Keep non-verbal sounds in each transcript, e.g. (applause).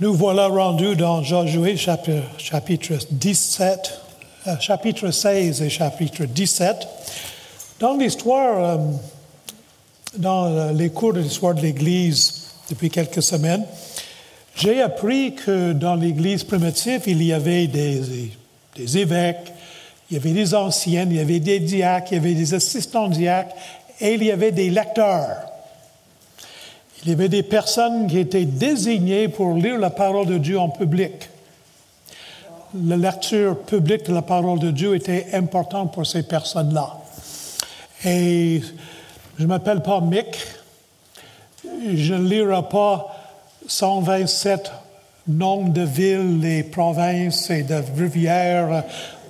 Nous voilà rendus dans Josué chapitre, chapitre 17, euh, 16 et chapitre 17. Dans l'histoire, euh, dans euh, les cours de l'histoire de l'Église depuis quelques semaines, j'ai appris que dans l'Église primitive, il y avait des, des évêques, il y avait des anciennes, il y avait des diacres, il y avait des assistants diacres et il y avait des lecteurs. Il y avait des personnes qui étaient désignées pour lire la parole de Dieu en public. La lecture publique de la parole de Dieu était importante pour ces personnes-là. Et je ne m'appelle pas Mick. Je ne lirai pas 127 noms de villes et provinces et de rivières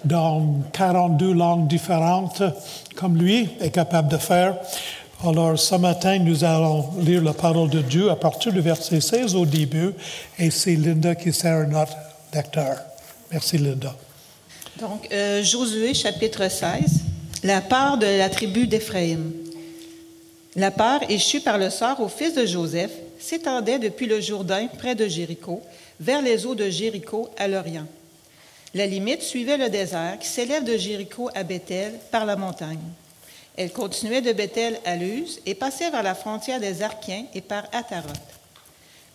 dans 42 langues différentes, comme lui est capable de faire. Alors, ce matin, nous allons lire la parole de Dieu à partir du verset 16 au début, et c'est Linda qui sert notre lecteur. Merci, Linda. Donc, euh, Josué, chapitre 16, la part de la tribu d'Éphraïm. La part échue par le sort au fils de Joseph s'étendait depuis le Jourdain près de Jéricho, vers les eaux de Jéricho à l'Orient. La limite suivait le désert qui s'élève de Jéricho à Bethel par la montagne. Elle continuait de Bethel à Luz et passait vers la frontière des Arkiens et par Ataroth.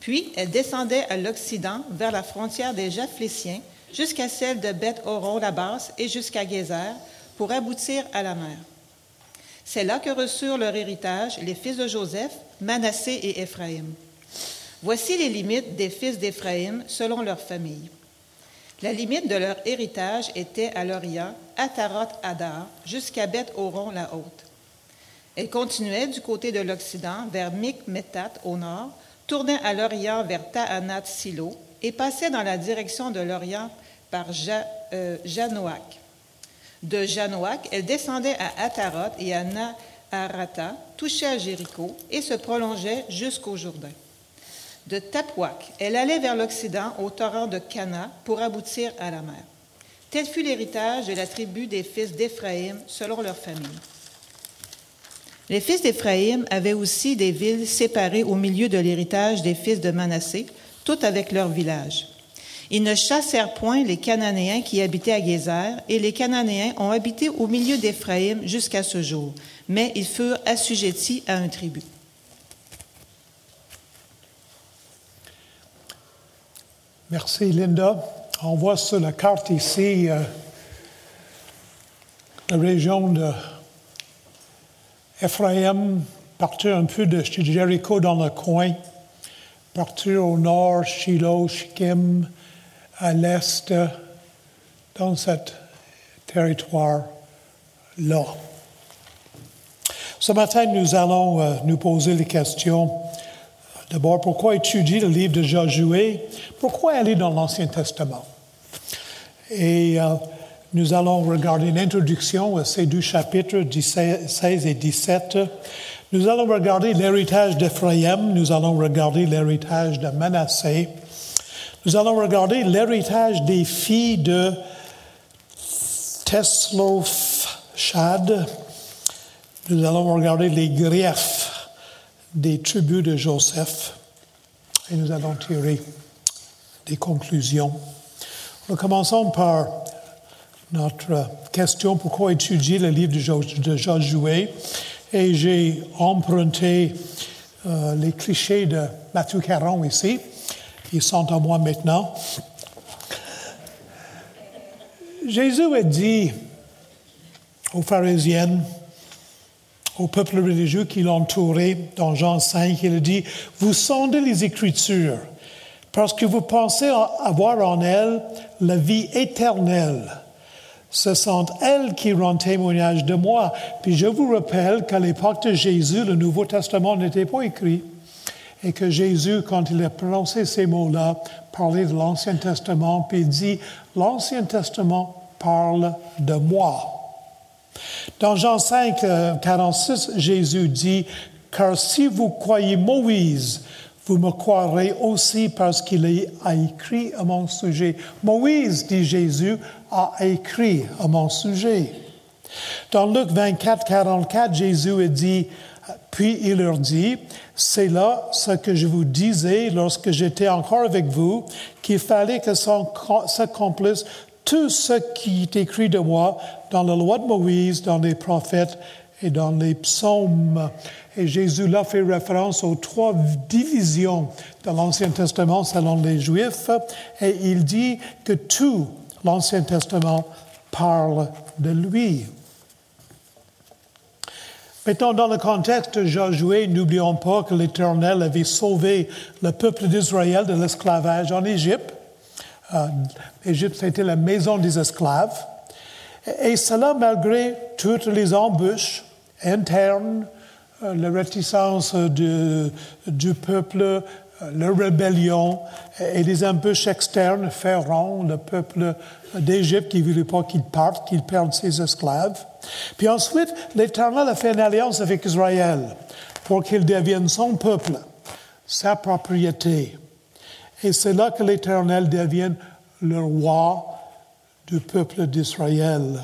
Puis elle descendait à l'occident vers la frontière des Japhléciens jusqu'à celle de Beth Horon la basse et jusqu'à Gézer pour aboutir à la mer. C'est là que reçurent leur héritage les fils de Joseph, Manassé et Éphraïm. Voici les limites des fils d'Éphraïm selon leur famille. La limite de leur héritage était à l'Orient, à Tarot-Adar, jusqu'à Beth-Horon la Haute. Elle continuait du côté de l'Occident vers Mikmetat au nord, tournait à l'Orient vers Taanat-Silo et passait dans la direction de l'Orient par euh, Janoak. De Janoak, elle descendait à Atarot et à Naharata, touchait à Jéricho et se prolongeait jusqu'au Jourdain de Tapouac. Elle allait vers l'Occident au torrent de Cana pour aboutir à la mer. Tel fut l'héritage de la tribu des fils d'Éphraïm selon leur famille. Les fils d'Éphraïm avaient aussi des villes séparées au milieu de l'héritage des fils de Manassé, toutes avec leurs villages. Ils ne chassèrent point les Cananéens qui habitaient à Gézer, et les Cananéens ont habité au milieu d'Éphraïm jusqu'à ce jour, mais ils furent assujettis à un tribut. Merci, Linda. On voit sur la carte ici euh, la région de Ephraim, partir un peu de Jéricho dans le coin, partir au nord, Shiloh, Shechem, à l'est, dans ce territoire-là. Ce matin, nous allons euh, nous poser les questions D'abord, pourquoi étudier le livre de Josué? Pourquoi aller dans l'Ancien Testament? Et euh, nous allons regarder l'introduction à ces deux chapitres, 16 et 17. Nous allons regarder l'héritage d'Ephraïm, nous allons regarder l'héritage de Manassé. Nous allons regarder l'héritage des filles de Teslofshad. Nous allons regarder les griefs des tribus de Joseph et nous allons tirer des conclusions. Nous commençons par notre question pourquoi étudier le livre de Josué? Et j'ai emprunté euh, les clichés de Matthieu Caron ici. Ils sont à moi maintenant. Jésus a dit aux pharisiennes, au peuple religieux qui l'entourait dans Jean 5. Il dit, vous sondez les Écritures parce que vous pensez avoir en elles la vie éternelle. Ce sont elles qui rendent témoignage de moi. Puis je vous rappelle qu'à l'époque de Jésus, le Nouveau Testament n'était pas écrit et que Jésus, quand il a prononcé ces mots-là, parlait de l'Ancien Testament, puis il dit, l'Ancien Testament parle de moi. Dans Jean 5, 46, euh, Jésus dit, Car si vous croyez Moïse, vous me croirez aussi parce qu'il a écrit à mon sujet. Moïse, dit Jésus, a écrit à mon sujet. Dans Luc 24, 44, Jésus dit, Puis il leur dit, c'est là ce que je vous disais lorsque j'étais encore avec vous, qu'il fallait que s'accomplisse tout ce qui est écrit de moi dans la loi de Moïse, dans les prophètes et dans les psaumes. Et Jésus là fait référence aux trois divisions de l'Ancien Testament selon les Juifs, et il dit que tout l'Ancien Testament parle de lui. Maintenant, dans le contexte de Josué, n'oublions pas que l'Éternel avait sauvé le peuple d'Israël de l'esclavage en Égypte. Euh, L'Égypte, c'était la maison des esclaves. Et cela malgré toutes les embûches internes, euh, la réticence du peuple, euh, la rébellion et les embûches externes feront le peuple d'Égypte qui ne voulait pas qu'il parte, qu'il perde ses esclaves. Puis ensuite, l'Éternel a fait une alliance avec Israël pour qu'il devienne son peuple, sa propriété. Et c'est là que l'Éternel devient le roi du peuple d'Israël.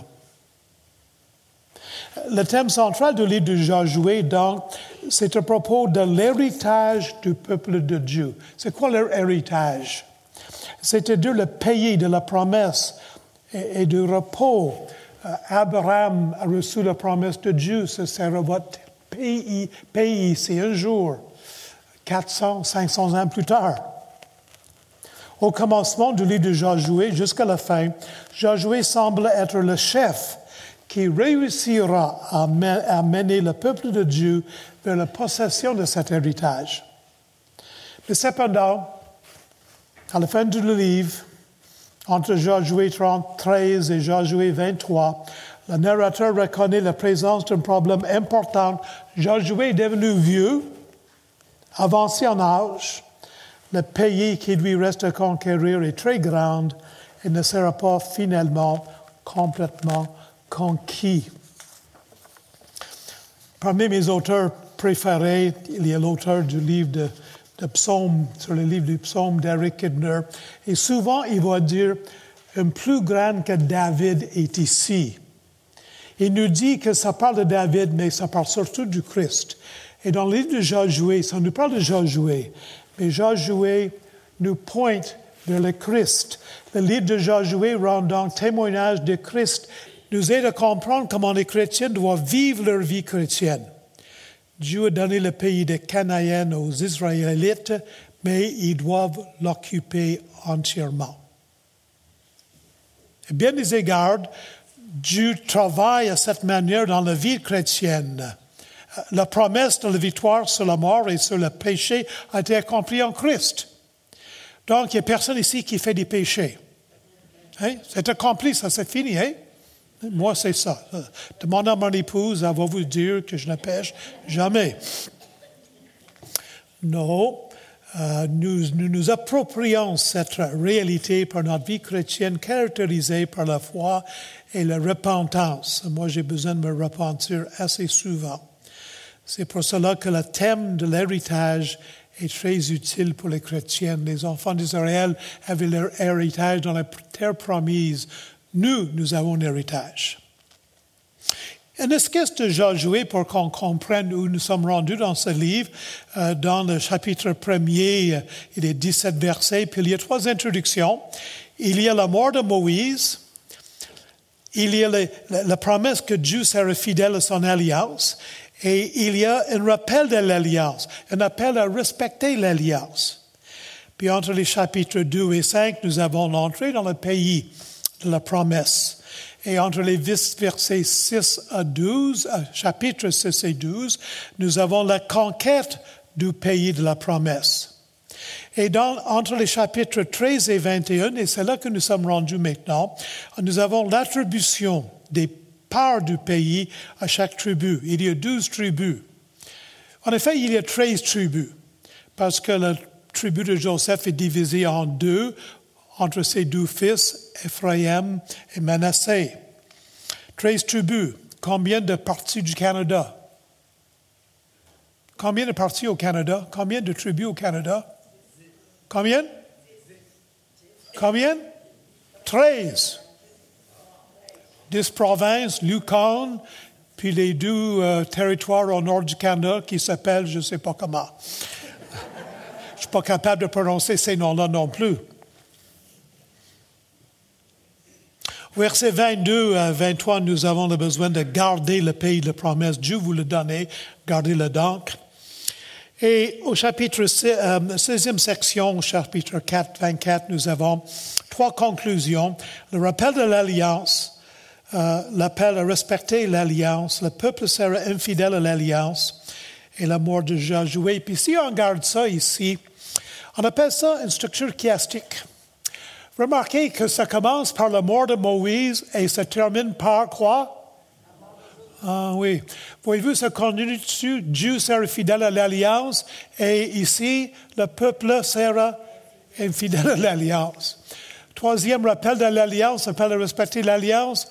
Le thème central du livre de Josué, donc, c'est à propos de l'héritage du peuple de Dieu. C'est quoi leur héritage? C'est-à-dire le pays de la promesse et, du repos. Euh, Abraham a reçu la promesse de Dieu, ce sera votre pays, pays c'est un jour, 400, 500 ans plus tard. Au commencement du livre de Josué jusqu'à la fin, Josué semble être le chef qui réussira à, mener le peuple de Dieu vers la possession de cet héritage. Mais cependant, à la fin du livre, entre Josué 13 et Josué 23, le narrateur reconnaît la présence d'un problème important. Josué est devenu vieux, avancé en âge. Le pays qui lui reste à conquérir est très grand et ne sera pas finalement complètement conquis. Parmi mes auteurs préférés, il y a l'auteur du livre de, de psaumes, sur le livre du psaume d'Eric Kidner. Et souvent, il va dire, un plus grand que David est ici. Il nous dit que ça parle de David, mais ça parle surtout du Christ. Et dans le livre de Josué, ça nous parle de Josué, mais Josué nous pointe vers le Christ. Le livre de Josué rend donc témoignage de Christ nous aide à comprendre comment les chrétiens doivent vivre leur vie chrétienne. Dieu a donné le pays de Canaan aux Israélites, mais ils doivent l'occuper entièrement. Et bien des égards, Dieu travaille à cette manière dans la vie chrétienne. La promesse de la victoire sur la mort et sur le péché a été accomplie en Christ. Donc, il n'y a personne ici qui fait des péchés. Hein? C'est accompli, ça c'est fini. Hein? Moi, c'est ça. Demandez à mon épouse, elle va vous dire que je ne pêche jamais. Non, euh, nous, nous, approprions cette réalité par notre vie chrétienne caractérisée par la foi et la repentance. Moi, j'ai besoin de me repentir assez souvent. C'est pour cela que le thème de l'héritage est très utile pour les chrétiens. Les enfants d'Israël avaient leur héritage dans la terre promise nous, nous avons un héritage. Un esquisse de Josué pour qu'on comprenne où nous sommes rendus dans ce livre. Euh, dans le chapitre premier, euh, il a 17 versets, puis il y a trois introductions. Il y a la mort de Moïse, il y a la, promesse que Dieu sera fidèle à son alliance, et il y a un rappel de l'alliance, un appel à respecter l'alliance. Puis entre les chapitres 2 et 5, nous avons l'entrée dans le pays de la promesse. Et entre les versets 6 à 12, euh, chapitre 6 et 12, nous avons la conquête du pays de la promesse. Et dans, entre les chapitres 13 et 21, et c'est là que nous sommes rendus maintenant, nous avons l'attribution des parts du pays à chaque tribu. Il y a 12 tribus. En effet, il y a 13 tribus, parce que la tribu de Joseph est divisée en deux entre ses deux fils, Ephraim et Manassé. Treize tribus. Combien de parties du Canada? Combien de parties au Canada? Combien de tribus au Canada? Combien? Combien? Treize. Dix provinces, Yukon, puis les deux euh, territoires au nord du Canada qui s'appellent je ne sais pas comment. (laughs) je ne suis pas capable de prononcer ces noms-là non plus. Versets 22 à 23, nous avons le besoin de garder le pays de promesse. Dieu vous le donne, gardez-le donc. Et au chapitre 16e euh, section, chapitre 4, 24, nous avons trois conclusions. Le rappel de l'alliance, euh, l'appel à respecter l'alliance, le peuple sera infidèle à l'alliance et la mort de Josué. Puis si on garde ça ici, on appelle ça une structure chiastique. Remarquez que ça commence par la mort de Moïse et ça termine par quoi? Ah oui. Voyez-vous, ça continue dessus. Dieu sera fidèle à l'alliance et ici, le peuple sera infidèle à l'alliance. Troisième rappel de l'alliance, appel à respecter l'alliance.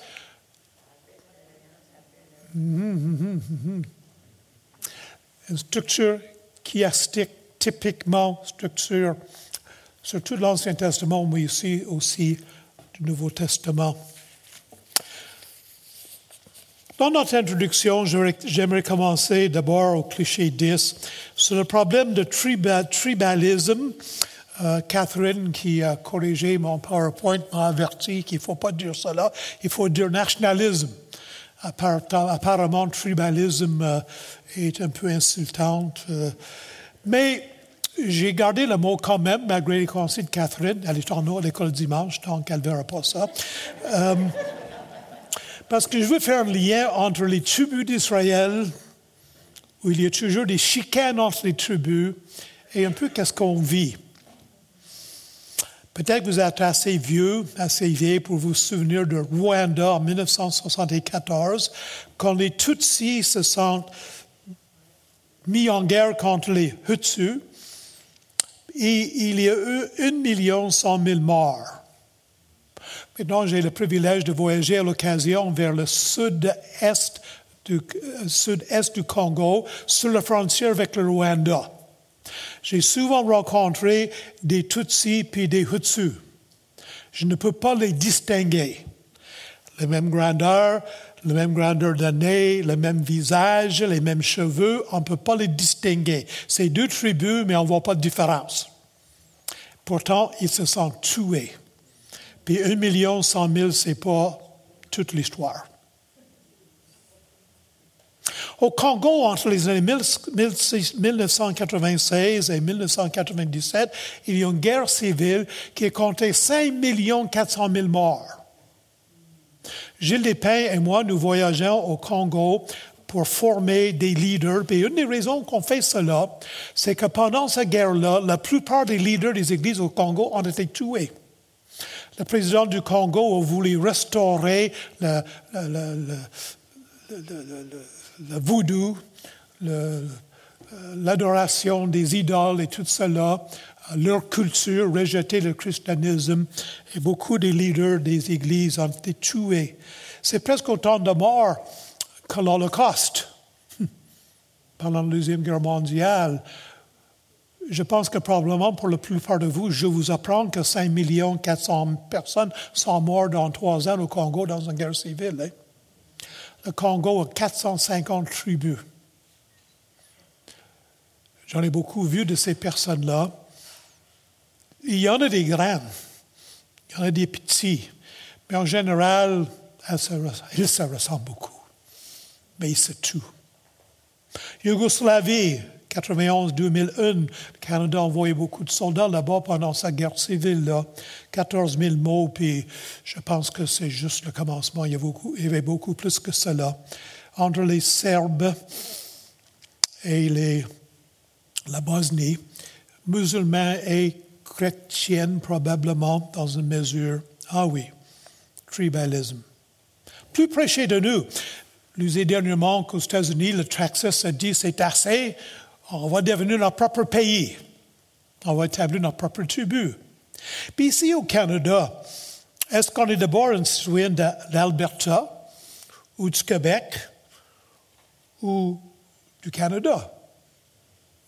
Une structure chiastique, typiquement structure surtout de l'Ancien Testament, mais ici aussi du Nouveau Testament. Dans notre introduction, j'aimerais commencer d'abord au cliché 10 sur le problème de tribalisme. Euh, Catherine, qui a corrigé mon PowerPoint, m'a averti qu'il ne faut pas dire cela, il faut dire nationalisme. Apparemment, tribalisme euh, est un peu insultant. Euh, mais j'ai gardé le mot quand même, malgré les conseils de Catherine. Elle est en haut à l'école dimanche, tant qu'elle ne verra pas ça. Euh, parce que je veux faire un lien entre les tribus d'Israël, où il y a toujours des chicanes entre les tribus, et un peu qu'est-ce qu'on vit. Peut-être que vous êtes assez vieux, assez vieille pour vous souvenir de Rwanda en 1974, quand les Tutsis se sont mis en guerre contre les Hutus et il y a eu 1 million 100 000 morts. Maintenant, j'ai le privilège de voyager à l'occasion vers le sud-est du, euh, sud-est du Congo, sur la frontière avec le Rwanda. J'ai souvent rencontré des Tutsis puis des Hutus. Je ne peux pas les distinguer. La même grandeur, la même grandeur de nez, le même visage, les mêmes cheveux, on ne peut pas les distinguer. C'est deux tribus, mais on ne voit pas de différence. Pourtant, ils se sont tués. Puis un million cent mille, ce n'est pas toute l'histoire. Au Congo, entre les années 1996 et 1997, il y a une guerre civile qui a compté 5 400 000 morts. Gilles Despins et moi, nous voyageons au Congo pour former des leaders. Et une des raisons qu'on fait cela, c'est que pendant cette guerre-là, la plupart des leaders des églises au Congo ont été tués. Le président du Congo a voulu restaurer le, voodoo, l'adoration des idoles et tout cela, leur culture, rejeter le christianisme, et beaucoup des leaders des églises ont été tués. C'est presque autant de morts que l'Holocauste (laughs) pendant la Deuxième Guerre mondiale. Je pense que probablement pour la plupart de vous, je vous apprends que 5 400 personnes sont mortes dans trois ans au Congo dans une guerre civile. Hein. Le Congo a 450 tribus. J'en ai beaucoup vu de ces personnes-là. Il y en a des grands, il y en a des petits, mais en général, ils se ressemblent beaucoup mais c'est tout. Yougoslavie, 91-2001, le Canada a envoyé beaucoup de soldats là-bas pendant sa guerre civile, là. 14 000 mots, puis je pense que c'est juste le commencement. Il y, avait beaucoup, plus que cela. Entre les Serbes et les, la Bosnie, musulmans et chrétiennes probablement dans une mesure. Ah oui, tribalisme. Plus près de nous, nous dernièrement qu'aux États-Unis, le Texas a dit c'est assez, on va devenir notre propre pays. On va établir notre propre tribu. Puis ici au Canada, est-ce qu'on est d'abord un citoyen d'Alberta ou du Québec ou du Canada?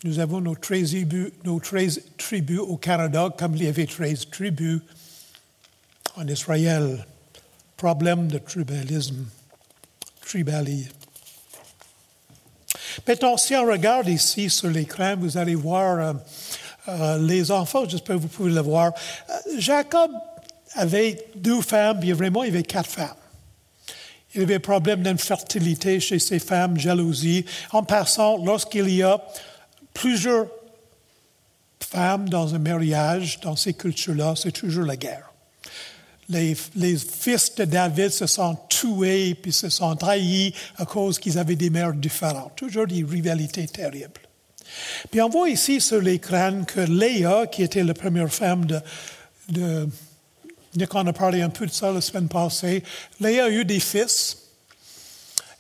Nous avons nos 13 tribus, nos 13 tribus au Canada, comme il y avait 13 tribus en Israël. Problème de tribalisme. Maintenant, si on regarde ici sur l'écran, vous allez voir euh, euh, les enfants, j'espère que vous pouvez le voir. Euh, Jacob avait deux femmes, puis vraiment, il avait quatre femmes. Il avait problème d'infertilité chez ses femmes, jalousie. En passant, lorsqu'il y a plusieurs femmes dans un mariage, dans ces cultures-là, c'est toujours la guerre. Les, fils de David se sont tués puis se sont trahis à cause qu'ils avaient des mères différentes. Toujours des rivalités terribles. Puis on voit ici sur l'écran que Léa, qui était la première femme de, de Nick en a parlé un peu de ça la semaine passée, Léa a eu des fils.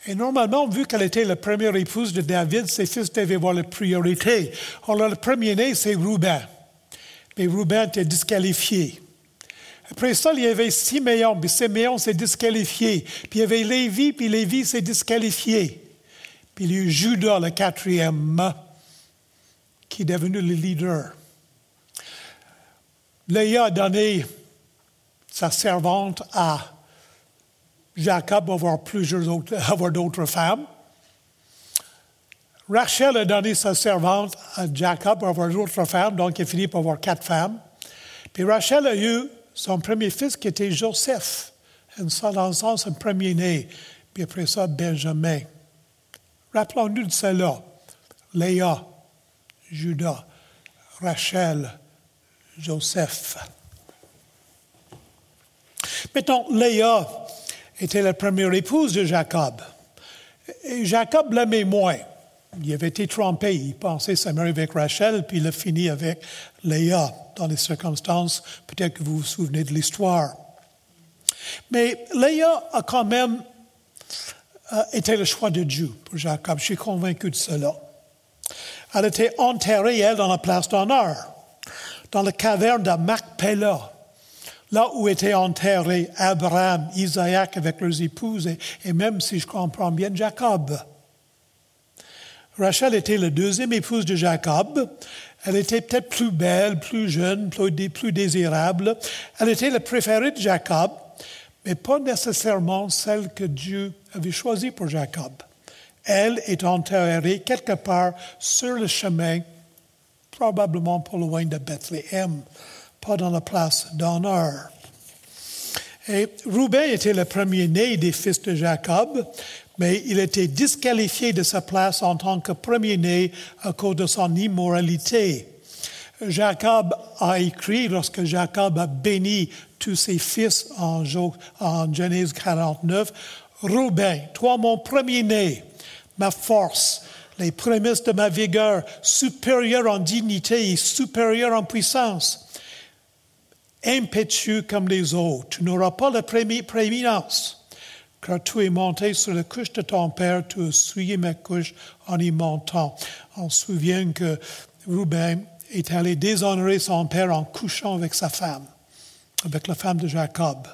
Et normalement, vu qu'elle était la première épouse de David, ses fils devaient avoir la priorité. Alors, le premier-né, c'est Rouben. Mais Rouben était disqualifié. Après ça, il y avait Siméon, puis Siméon s'est disqualifié. Puis il y avait Lévi, puis Lévi s'est disqualifié. Puis il y a eu Judas, le quatrième, qui est devenu le leader. Léa a donné sa servante à Jacob avoir plusieurs autres, (laughs) avoir d'autres femmes. Rachel a donné sa servante à Jacob pour avoir d'autres femmes, donc il a par avoir quatre femmes. Puis Rachel a eu son premier fils qui était Joseph, et ça dans le sens un premier-né, puis après ça Benjamin. Rappelons-nous de cela. Léa, Judas, Rachel, Joseph. Maintenant, Léa était la première épouse de Jacob. Et Jacob l'aimait moins. Il avait été trompé. Il pensait se marier avec Rachel, puis il a fini avec Léa dans les circonstances. Peut-être que vous vous souvenez de l'histoire. Mais Léa a quand même euh, été le choix de Dieu pour Jacob. Je suis convaincu de cela. Elle était enterrée, elle, dans la place d'honneur, dans la caverne de Macpéla, là où étaient enterrés Abraham, Isaac avec leurs épouses et, même, si je comprends bien, Jacob. Rachel était la deuxième épouse de Jacob. Elle était peut-être plus belle, plus jeune, plus, désirable. Elle était la préférée de Jacob, mais pas nécessairement celle que Dieu avait choisie pour Jacob. Elle est enterrée quelque part sur le chemin, probablement pas loin de Bethléem, pas dans la place d'honneur. Et Roubaix était le premier-né des fils de Jacob, mais il était disqualifié de sa place en tant que premier-né à cause de son immoralité. Jacob a écrit, lorsque Jacob a béni tous ses fils en, Genèse 49, Roubaix, toi mon premier-né, ma force, les prémices de ma vigueur, supérieur en dignité et supérieur en puissance, impétueux comme les autres, tu n'auras pas la prééminence car tu es monté sur la couche de ton père, tu as souillé ma couche en y montant. On se souvient que Rouben est allé déshonorer son père en couchant avec sa femme, avec la femme de Jacob.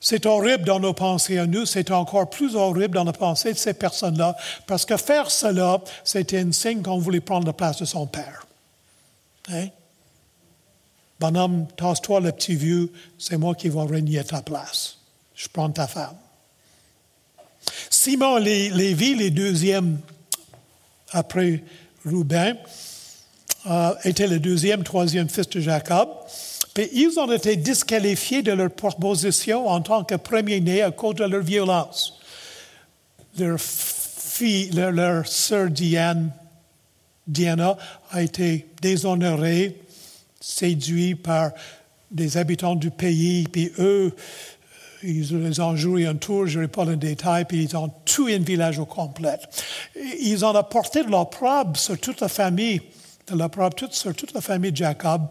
C'est horrible dans nos pensées à nous, c'est encore plus horrible dans la pensée de ces personnes-là, parce que faire cela, c'était un signe qu'on voulait prendre la place de son père. Hein? Bonhomme, tasse-toi le petit vieux, c'est moi qui vais régner à ta place je prends ta femme. Simon Lévi, les deuxièmes après Rouben, euh, était le deuxième, troisième fils de Jacob. Et ils ont été disqualifiés de leur proposition en tant que premier-né à cause de leur violence. Leur fille, leur, leur sœur Diane, Diana a été déshonorée, séduite par des habitants du pays, puis eux, ils les ont joué un tour, je n'ai pas le détail, puis ils ont tué un village au complet. Ils ont apporté de l'opprobre sur toute la famille, de l'opprobre sur toute la famille de Jacob,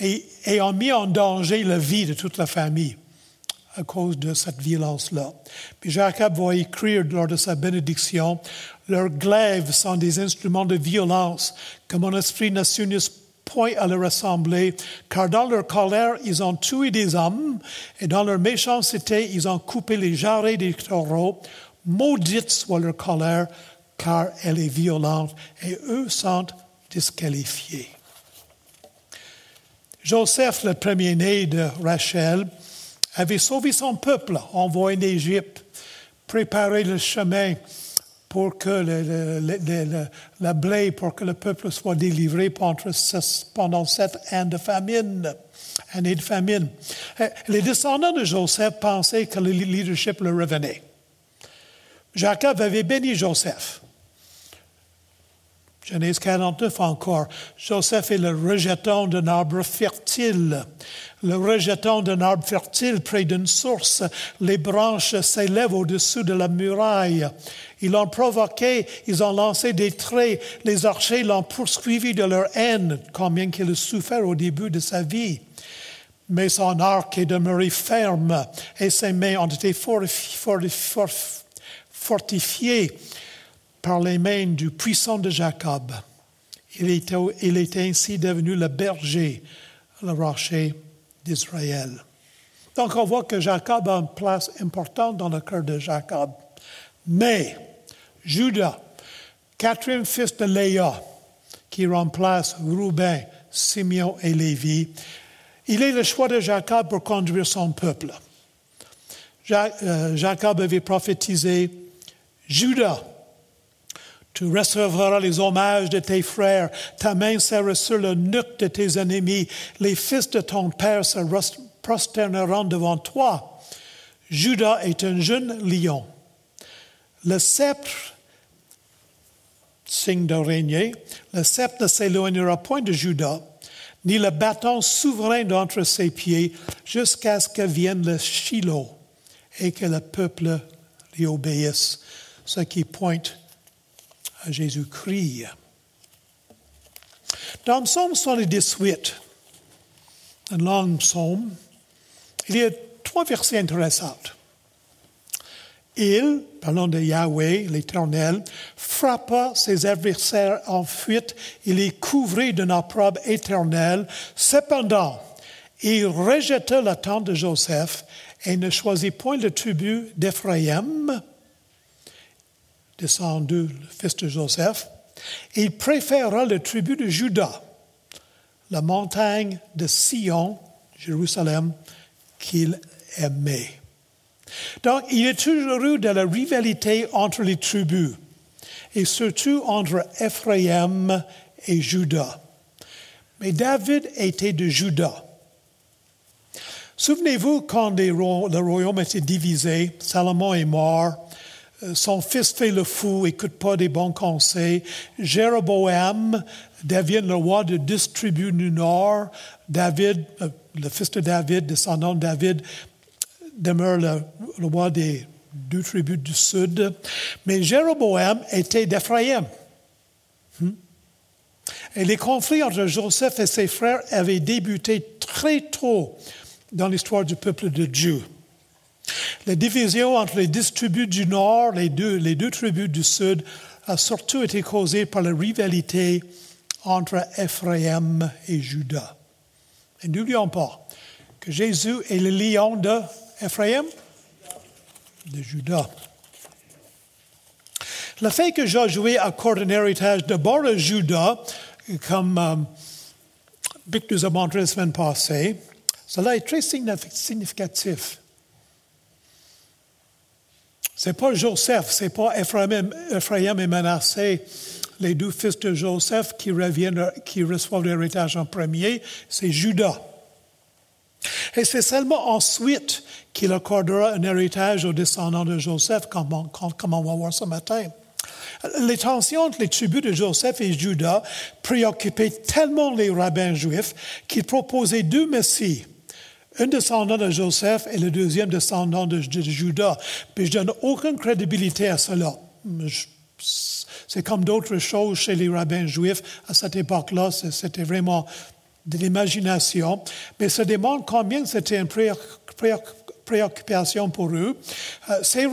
et, ont mis en danger la vie de toute la famille à cause de cette violence-là. Puis Jacob va écrire lors de sa bénédiction, leurs glaives sont des instruments de violence que mon esprit n'a su point à leur ressembler, car dans leur colère, ils ont tué des hommes, et dans leur méchanceté, ils ont coupé les jarrets des taureaux. Maudite soit leur colère, car elle est violente, et eux sont disqualifiés. Joseph, le premier-né de Rachel, avait sauvé son peuple, envoyé d'Égypte, préparé le chemin pour que le, la blé, pour que le peuple soit délivré pendant sept ans de famine. Année de famine. Euh, les descendants de Joseph pensaient que le leadership leur revenait. Jacob avait béni Joseph. Genèse 49 encore. Joseph est le rejeton d'un arbre fertile. Le rejeton d'un arbre fertile près d'une source. Les branches s'élèvent au-dessus de la muraille. Ils l'ont provoqué, ils ont lancé des traits. Les archers l'ont poursuivi de leur haine, combien qu'il a souffert au début de sa vie. Mais son arc est demeuré ferme et ses mains ont été fortifiées par les mains du puissant de Jacob. Il était, il était ainsi devenu le berger, le rocher d'Israël. Donc on voit que Jacob a une place importante dans le cœur de Jacob. Mais Judas, quatrième fils de Léa, qui remplace Rouben, Simeon et Lévi, il est le choix de Jacob pour conduire son peuple. Euh, Jacob avait prophétisé, Judas, tu recevras les hommages de tes frères, ta main sera sur le nuque de tes ennemis, les fils de ton père se prosterneront devant toi. Judas est un jeune lion. Le sceptre, signe de régner, le sceptre ne s'éloignera point de Judas, ni le bâton souverain d'entre ses pieds, jusqu'à ce que vienne le Shiloh et que le peuple lui obéisse, ce qui pointe à Jésus-Christ. Dans Psaume 78, un long psaume, il y a trois versets intéressants. Il, parlant de Yahweh, l'Éternel, frappa ses adversaires en fuite, il les couvrit d'un opprobre éternel. Cependant, il rejeta la tente de Joseph et ne choisit point le tribu d'Éphraïm, descendu, le fils de Joseph. Il préféra le tribu de Juda, la montagne de Sion, Jérusalem, qu'il aimait. Donc, il a toujours eu de la rivalité entre les tribus, et surtout entre Ephraim et Juda. Mais David était de Juda. Souvenez-vous quand le royaume était divisé, Salomon est mort, son fils fait le fou, écoute pas des bons conseils. Jéroboam devient le roi de dix tribus du nord. David, euh, le fils de David, descendant de David, demeure le, roi des deux tribus du sud. Mais Jéroboam était d'Éphraïm. Hmm? Et les conflits entre Joseph et ses frères avaient débuté très tôt dans l'histoire du peuple de Dieu. La division entre les dix tribus du nord, les deux, tribus du sud, a surtout été causée par la rivalité entre Ephraim et Judas. Et n'oublions pas que Jésus est le lion de Ephraim, de Judas. Le fait que Josué accorde un héritage d'abord à Judas, comme euh, Vic nous a montré la semaine passée, cela est très significatif. C'est pas Joseph, c'est pas Ephraim, et Manassé, les deux fils de Joseph qui reviennent, qui reçoivent l'héritage en premier, c'est Judas. Et c'est seulement ensuite qu'il accordera un héritage aux descendants de Joseph, comme on, comme on va voir ce matin. Les tensions entre les tribus de Joseph et Judas préoccupaient tellement les rabbins juifs qu'ils proposaient deux messies un descendant de Joseph et le deuxième descendant de, Judas. Mais je donne aucune crédibilité à cela. C'est comme d'autres choses chez les rabbins juifs à cette époque-là. C'était vraiment de l'imagination. Mais ça demande combien c'était une préoccupation pour eux. Euh, ces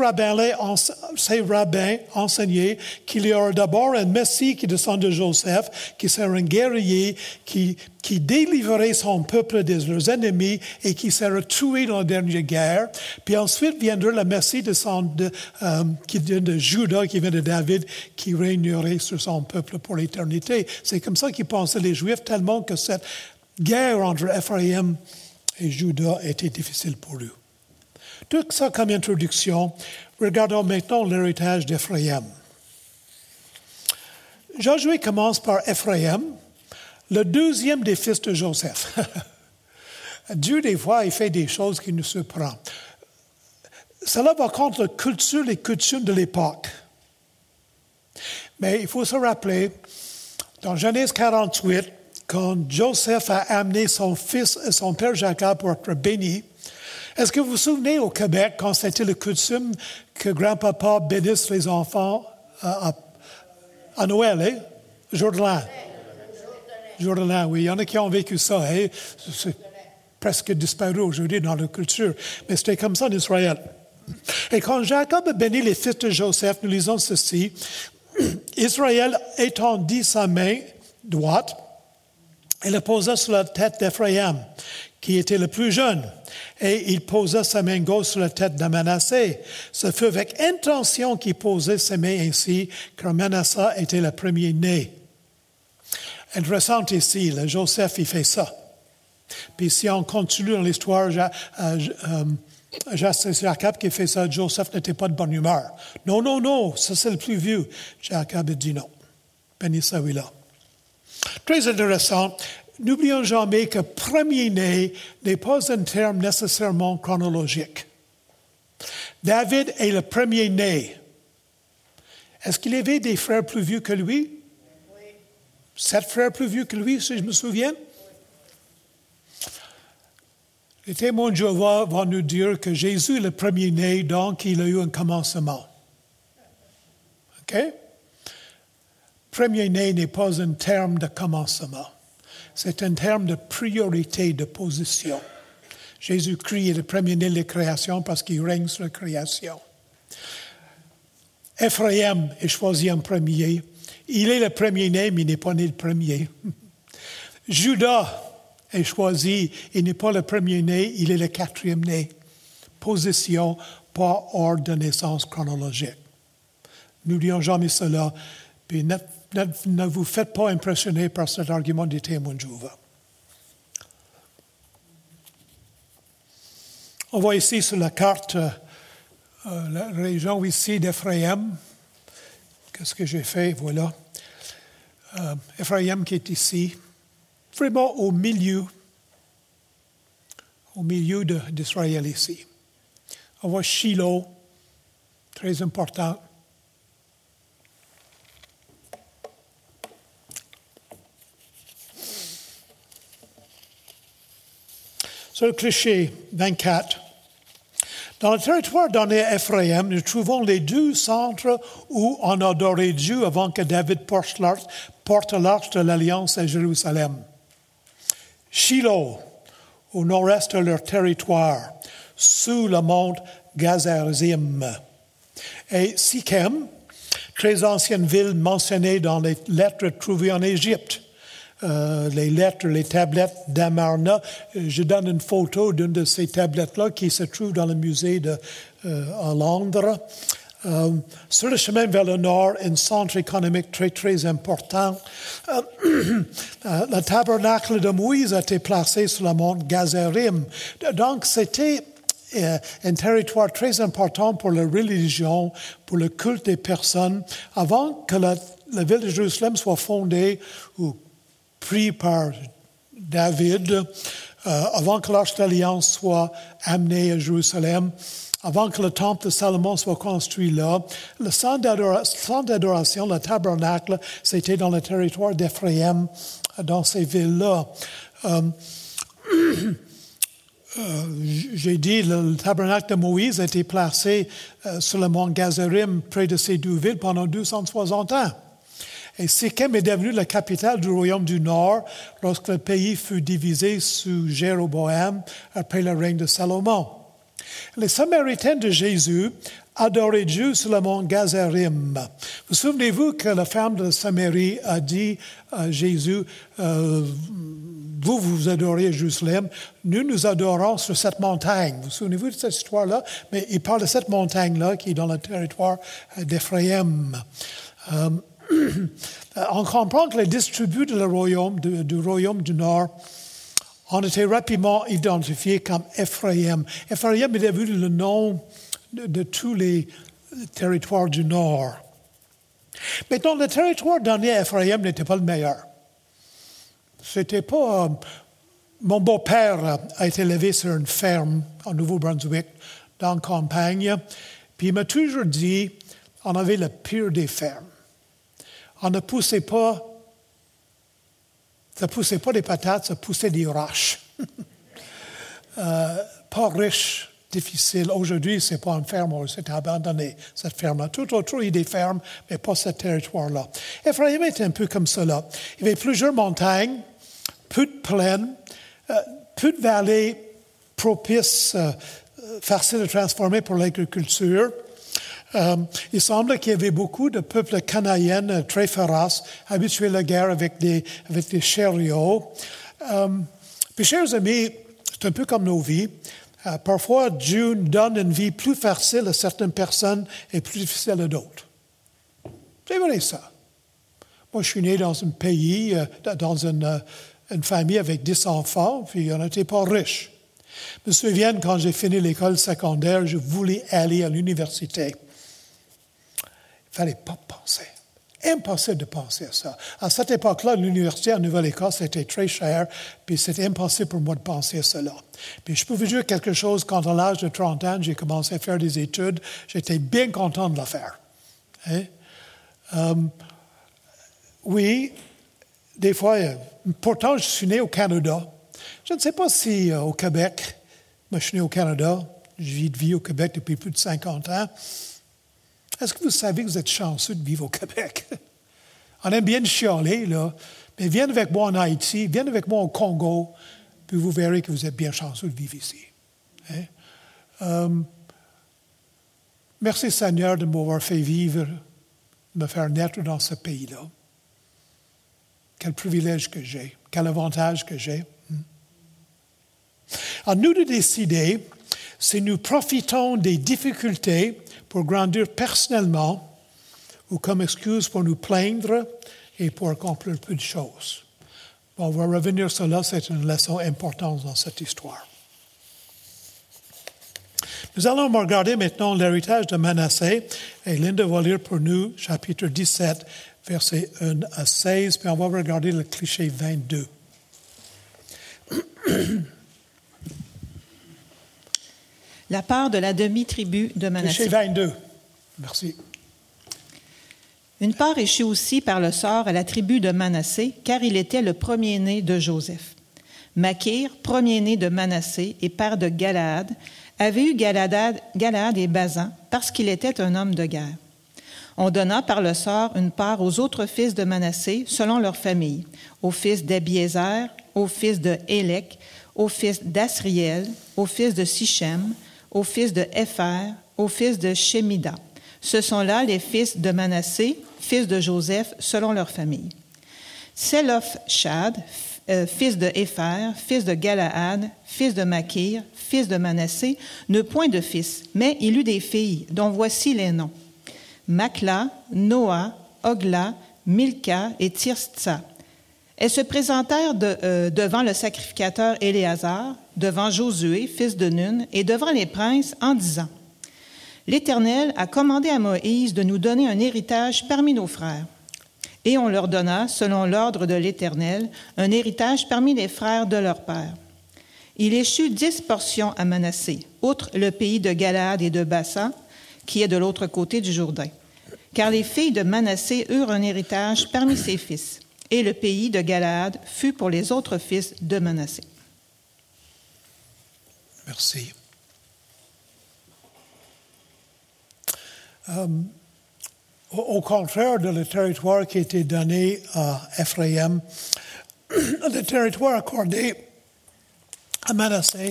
rabbins, enseignaient qu'il y aura d'abord un Messie qui descend de Joseph, qui sera un guerrier, qui, qui délivrerait son peuple de leurs ennemis et qui sera tué dans la dernière guerre. Puis ensuite viendra le Messie de euh, qui vient de Judas, qui vient de David, qui régnerait sur son peuple pour l'éternité. C'est comme ça qu'ils pensaient les Juifs, tellement que cette guerre entre Ephraim et Judas était difficile pour eux. Tout ça comme introduction. Regardons maintenant l'héritage d'Ephraim. Josué commence par Ephraim, le deuxième des fils de Joseph. (laughs) Dieu, des fois, il fait des choses qui nous surprennent. Cela va contre la culture, les coutumes de l'époque. Mais il faut se rappeler, dans Genèse 48, quand Joseph a amené son fils et son père Jacob pour être béni, est-ce que vous vous souvenez au Québec, quand c'était le coutume que grand-papa bénisse les enfants à, à, Noël, hein? Jour de l'an? Jour de l'an, oui. Il y en a qui ont vécu ça. Hein? C'est presque disparu aujourd'hui dans la culture. Mais c'était comme ça en Israël. Et quand Jacob a béni les fils de Joseph, nous lisons ceci. (clears throat) Israël étendit sa main droite et la posa sur la tête d'Ephraim, qui était le plus jeune et il posa sa main gauche sur la tête de Manassé. Ce fut avec intention qu'il posait sa main ainsi, car Manassé était le premier-né. Intéressant ici, le Joseph, il fait ça. Puis si on continue dans l'histoire, euh, Jacob qui fait ça, Joseph n'était pas de bonne humeur. Non, non, non, ça c'est le plus vieux. Jacob dit non. Béni oui, là. Très intéressant. N'oublions jamais que premier-né n'est pas un terme nécessairement chronologique. David est le premier-né. Est-ce qu'il avait des frères plus vieux que lui? Oui. Sept frères plus vieux que lui, si je me souviens? Les témoins de Jéhovah vont nous dire que Jésus est le premier-né, donc il a eu un commencement. OK? Premier-né n'est pas un terme de commencement. C'est un terme de priorité, de position. Jésus-Christ est le premier-né de la création parce qu'il règne sur la création. Ephraim est choisi en premier. Il est le premier-né, mais il n'est pas né le premier. (laughs) Judas est choisi, il n'est pas le premier-né, il est le quatrième-né. Position, pas ordre de naissance chronologique. N'oublions jamais cela. Ne, vous faites pas impressionner par cet argument des témoins de. On voit ici sur la carte euh, la région ici d'Ephraïm. Qu'est-ce que j'ai fait? Voilà. Euh, Ephraim qui est ici, vraiment au milieu, au milieu d'Israël ici. On voit Shiloh, très important. Le cliché 24, dans le territoire donné à Ephraim, nous trouvons les deux centres où on adorait Dieu avant que David porte l'arche de l'Alliance à Jérusalem. Shiloh, au nord-est de leur territoire, sous le mont Gazarzim. Et Sichem, très ancienne ville mentionnée dans les lettres trouvées en Égypte. Euh, les lettres, les tablettes d'Amarna. Euh, je donne une photo d'une de ces tablettes-là qui se trouve dans le musée de, euh, à Londres. sur le chemin vers le nord, un centre économique très, très important. (clears throat) le tabernacle de Moïse a été placé sur le mont Gazarim. Donc, c'était un territoire très important pour la religion, pour le culte des personnes, avant que la, la ville de Jérusalem soit fondée ou pris par David euh, avant que l'Arche d'Alliance soit amenée à Jérusalem, avant que le temple de Salomon soit construit là. Le centre d'adoration, le tabernacle, c'était dans le territoire d'Éphraïm, dans ces villes-là. Euh, (clears throat) euh, j'ai dit, le tabernacle de Moïse a été placé sur le mont Gazarim, près de ces deux villes, pendant 260 ans. Et Sikhem est devenu la capitale du royaume du Nord lorsque le pays fut divisé sous Jéroboam après le règne de Salomon. Les Samaritains de Jésus adoraient Dieu sur le mont Gazarim. Vous souvenez-vous que la femme de Samarie a dit à Jésus, euh, vous, vous adorez Jérusalem, nous, nous adorons sur cette montagne. Vous souvenez-vous de cette histoire-là? Mais il parle de cette montagne-là qui est dans le territoire d'Éphraïm. Euh, on comprend que les distributeurs du royaume, du, Nord ont été rapidement identifiés comme Ephraim. Ephraim est devenu le nom de, tous les territoires du Nord. Maintenant, le territoire donné à n'était pas le meilleur. C'était pas. Euh, mon beau-père a été élevé sur une ferme au Nouveau-Brunswick, dans la campagne, puis il m'a toujours dit on avait le pire des fermes. On ne poussait pas, ça poussait pas des patates, ça poussait des roches. (laughs) Euh, pas riche, difficile. Aujourd'hui, ce n'est pas une ferme, c'est abandonné, cette ferme-là. Tout autour, il y a des fermes, mais pas ce territoire-là. Ephraim était un peu comme cela. Il y avait plusieurs montagnes, peu de plaines, euh, peu de vallées propices, euh, faciles à transformer pour l'agriculture. Euh, il semble qu'il y avait beaucoup de peuples canadiens euh, très féroces, habitués à la guerre avec des, avec des chariots. Euh, puis, chers amis, c'est un peu comme nos vies. parfois, Dieu donne une vie plus facile à certaines personnes et plus difficile à d'autres. C'est vrai ça. Moi, je suis né dans un pays, dans une, une famille avec dix enfants, puis on n'était pas riches. Je me souviens, quand j'ai fini l'école secondaire, je voulais aller à l'université fallait pas penser. Impossible de penser à ça. À cette époque-là, l'université en Nouvelle-Écosse était très chère, puis c'était impossible pour moi de penser à cela. Puis je peux vous dire quelque chose, quand à l'âge de 30 ans, j'ai commencé à faire des études, j'étais bien content de le faire. Hein? Euh, oui, des fois, pourtant je suis né au Canada. Je ne sais pas si euh, au Québec, moi je suis né au Canada, je vis de vie au Québec depuis plus de 50 ans. Est-ce que vous savez que vous êtes chanceux de vivre au Québec? (laughs) On aime bien chialer, là, mais viens avec moi en Haïti, viens avec moi au Congo, puis vous verrez que vous êtes bien chanceux de vivre ici. Hein? Euh, merci Seigneur de m'avoir fait vivre, de me faire naître dans ce pays-là. Quel privilège que j'ai, quel avantage que j'ai. Hmm? À nous de décider si nous profitons des difficultés pour grandir personnellement ou comme excuse pour nous plaindre et pour accomplir peu de choses. on va revenir sur cela, c'est une leçon importante dans cette histoire. Nous allons regarder maintenant l'héritage de Manassé et Linda va lire pour nous chapitre 17, versets 1 à 16, puis on va regarder le cliché 22. (clears throat) la part de la demi-tribu de Manassé. 22. Merci. Une part échut aussi par le sort à la tribu de Manassé, car il était le premier-né de Joseph. Makir, premier-né de Manassé et père de Galaad, avait eu Galaad, et Bazan parce qu'il était un homme de guerre. On donna par le sort une part aux autres fils de Manassé selon leur famille, aux fils d'Abiézer, aux fils de Hélec, aux fils d'Asriel, aux fils de Sichem, aux fils de Épher, aux fils de Shemida. Ce sont là les fils de Manassé, fils de Joseph, selon leur famille. Selof Shad, euh, fils de Épher, fils de Galaad, fils de Makir, fils de Manassé, ne point de fils, mais il eut des filles, dont voici les noms. Makla, Noah, Ogla, Milka et Tirstsa. Elles se présentèrent euh, devant le sacrificateur Éléazar, devant Josué, fils de Nun, et devant les princes, en disant L'Éternel a commandé à Moïse de nous donner un héritage parmi nos frères. Et on leur donna, selon l'ordre de l'Éternel, un héritage parmi les frères de leur père. Il échut dix portions à Manassé, outre le pays de Galaad et de Bassan, qui est de l'autre côté du Jourdain. Car les filles de Manassé eurent un héritage parmi ses fils et le pays de Galaad fut pour les autres fils de Manassé. Merci. Euh, au, contraire de le territoire qui était donné à Ephraim, (clears throat) le territoire accordé à Manassé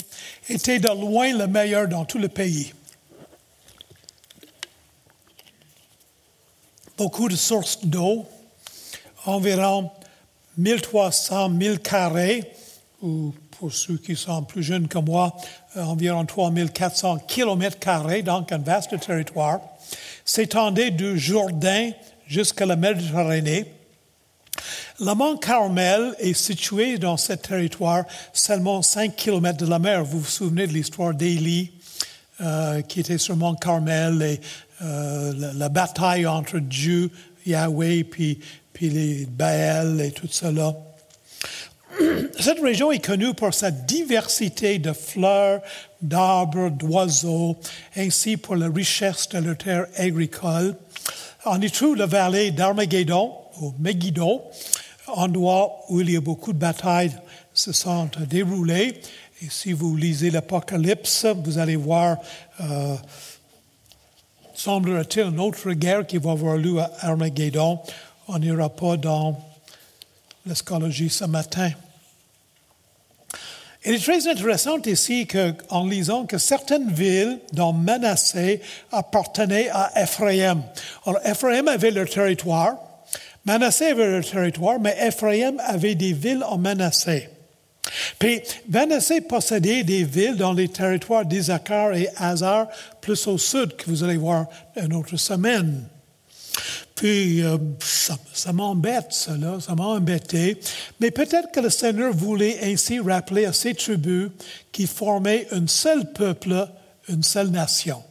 était de loin le meilleur dans tout le pays. Beaucoup de sources d'eau, environ 1300 000 carrés, ou pour ceux qui sont plus jeunes que moi, euh, environ 3400 kilomètres carrés, donc un vaste territoire, s'étendait du Jourdain jusqu'à la Méditerranée. Le mont Carmel est situé dans ce territoire seulement 5 kilomètres de la mer. Vous vous souvenez de l'histoire d'Élie euh, qui était sur mont Carmel et euh, la, bataille entre Dieu Yahweh, puis, puis les Baal et tout cela. (clears throat) Cette région est connue pour sa diversité de fleurs, d'arbres, d'oiseaux, ainsi pour la richesse de la terre agricole. On y trouve la vallée d'Armageddon, ou Megiddo, endroit où il y a beaucoup de batailles se sont déroulées. Et si vous lisez l'Apocalypse, vous allez voir, euh, semblerait-il, une autre guerre qui va avoir lieu à Armageddon. On n'ira pas dans l'escologie ce matin. Il est très intéressant ici que, en lisant que certaines villes dont Manassé appartenaient à Ephraim. Alors, Ephraim avait leur territoire, Manassé avait leur territoire, mais Ephraim avait des villes en Manassé. Puis Manassé possédait des villes dans les territoires d'Isaacar et Hazar, plus au sud, que vous allez voir une autre semaine. Puis, euh, ça, m'embête, cela, ça m'a embêté. Mais peut-être que le Seigneur voulait ainsi rappeler à ces tribus qui formaient un seul peuple, une seule nation.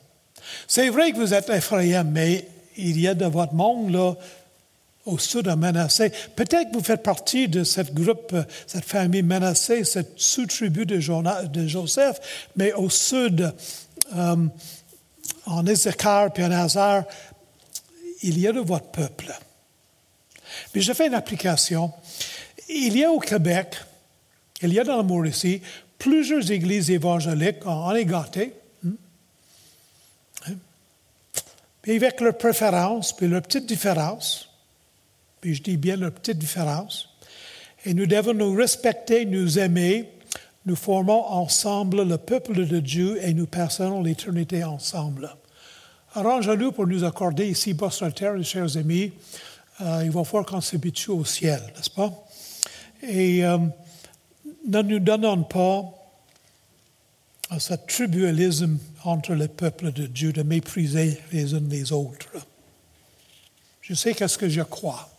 C'est vrai que vous êtes Ephraim, mais il y a de votre monde, là, au sud de Manassé. Peut-être que vous faites partie de cette groupe, cette famille Manassé, cette sous-tribu de, Joseph, mais au sud, euh, en Issachar puis en Hazar, il y a de votre peuple. Mais je fais une application. Il y a au Québec, il y a dans la Mauricie, plusieurs églises évangéliques, en est gâté, hein? Hein? avec leurs préférences, puis leurs petites différences, puis je dis bien leurs petites différences, et nous devons nous respecter, nous aimer, nous formons ensemble le peuple de Dieu et nous passons l'éternité ensemble. Arrange-nous pour nous accorder ici bas sur terre, chers amis. Euh, il va falloir qu'on s'habitue au ciel, n'est-ce pas? Et euh, ne nous donnons pas à ce tribalisme entre les peuples de Dieu de mépriser les uns les autres. Je sais qu'est-ce que je crois.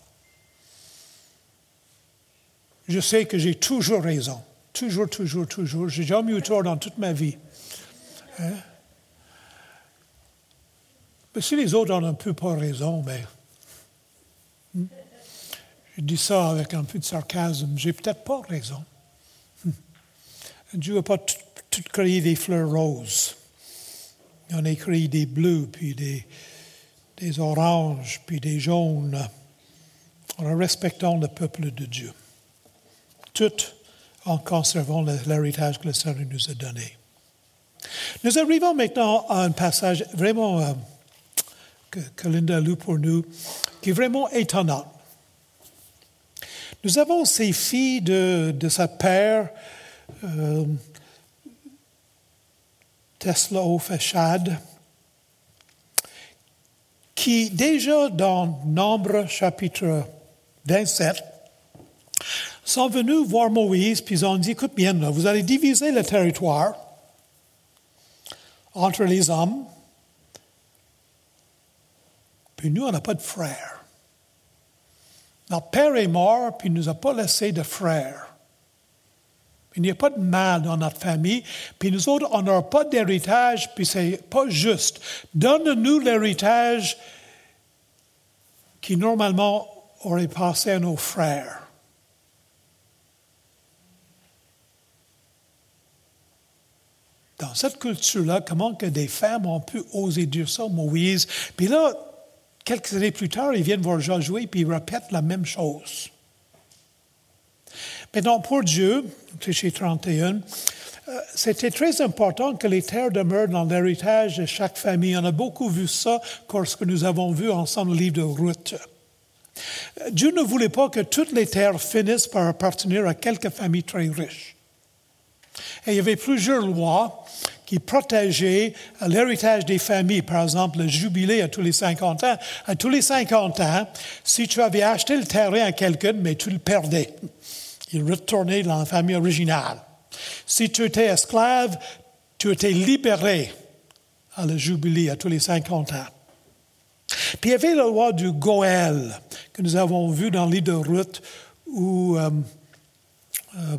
Je sais que j'ai toujours raison. Toujours, toujours, toujours. J'ai jamais eu tort dans toute ma vie. Hein? Mais si les autres ont un peu pas raison, mais hmm, je dis ça avec un peu de sarcasme, j'ai peut-être pas raison. Hmm. Dieu n'a pas tout, créé des fleurs roses. Il en a créé des bleus, puis des, des oranges, puis des jaunes, en respectant le peuple de Dieu. Tout en conservant l'héritage que le Seigneur nous a donné. Nous arrivons maintenant à un passage vraiment euh, que, Linda a lu pour nous, qui est vraiment étonnant. Nous avons ces filles de, de sa père, euh, Tesla Feshad, qui déjà dans Nombre chapitre 27, sont venus voir Moïse, puis ils ont dit, écoute bien, vous allez diviser le territoire entre les hommes, puis nous, on n'a pas de frères. Notre père est mort, puis il ne nous a pas laissé de frères. Il n'y a pas de mal dans notre famille, puis nous autres, on n'a pas d'héritage, puis c'est pas juste. Donne-nous l'héritage qui normalement aurait passé à nos frères. Dans cette culture-là, comment que des femmes ont pu oser dire ça, Moïse? Puis là, Quelques années plus tard, ils viennent voir Josué puis ils répètent la même chose. Maintenant, pour Dieu, chez 31, euh, c'était très important que les terres demeurent dans l'héritage de chaque famille. On a beaucoup vu ça lorsque nous avons vu ensemble le livre de Ruth. Dieu ne voulait pas que toutes les terres finissent par appartenir à quelques familles très riches. Et il y avait plusieurs lois qui protégeait l'héritage des familles. Par exemple, le jubilé à tous les 50 ans. À tous les 50 ans, si tu avais acheté le terrain à quelqu'un, mais tu le perdais, il retournait dans la famille originale. Si tu étais esclave, tu étais libéré à le jubilé à tous les 50 ans. Puis il y avait la loi du Goël que nous avons vu dans l'île de Ruth où, euh, euh,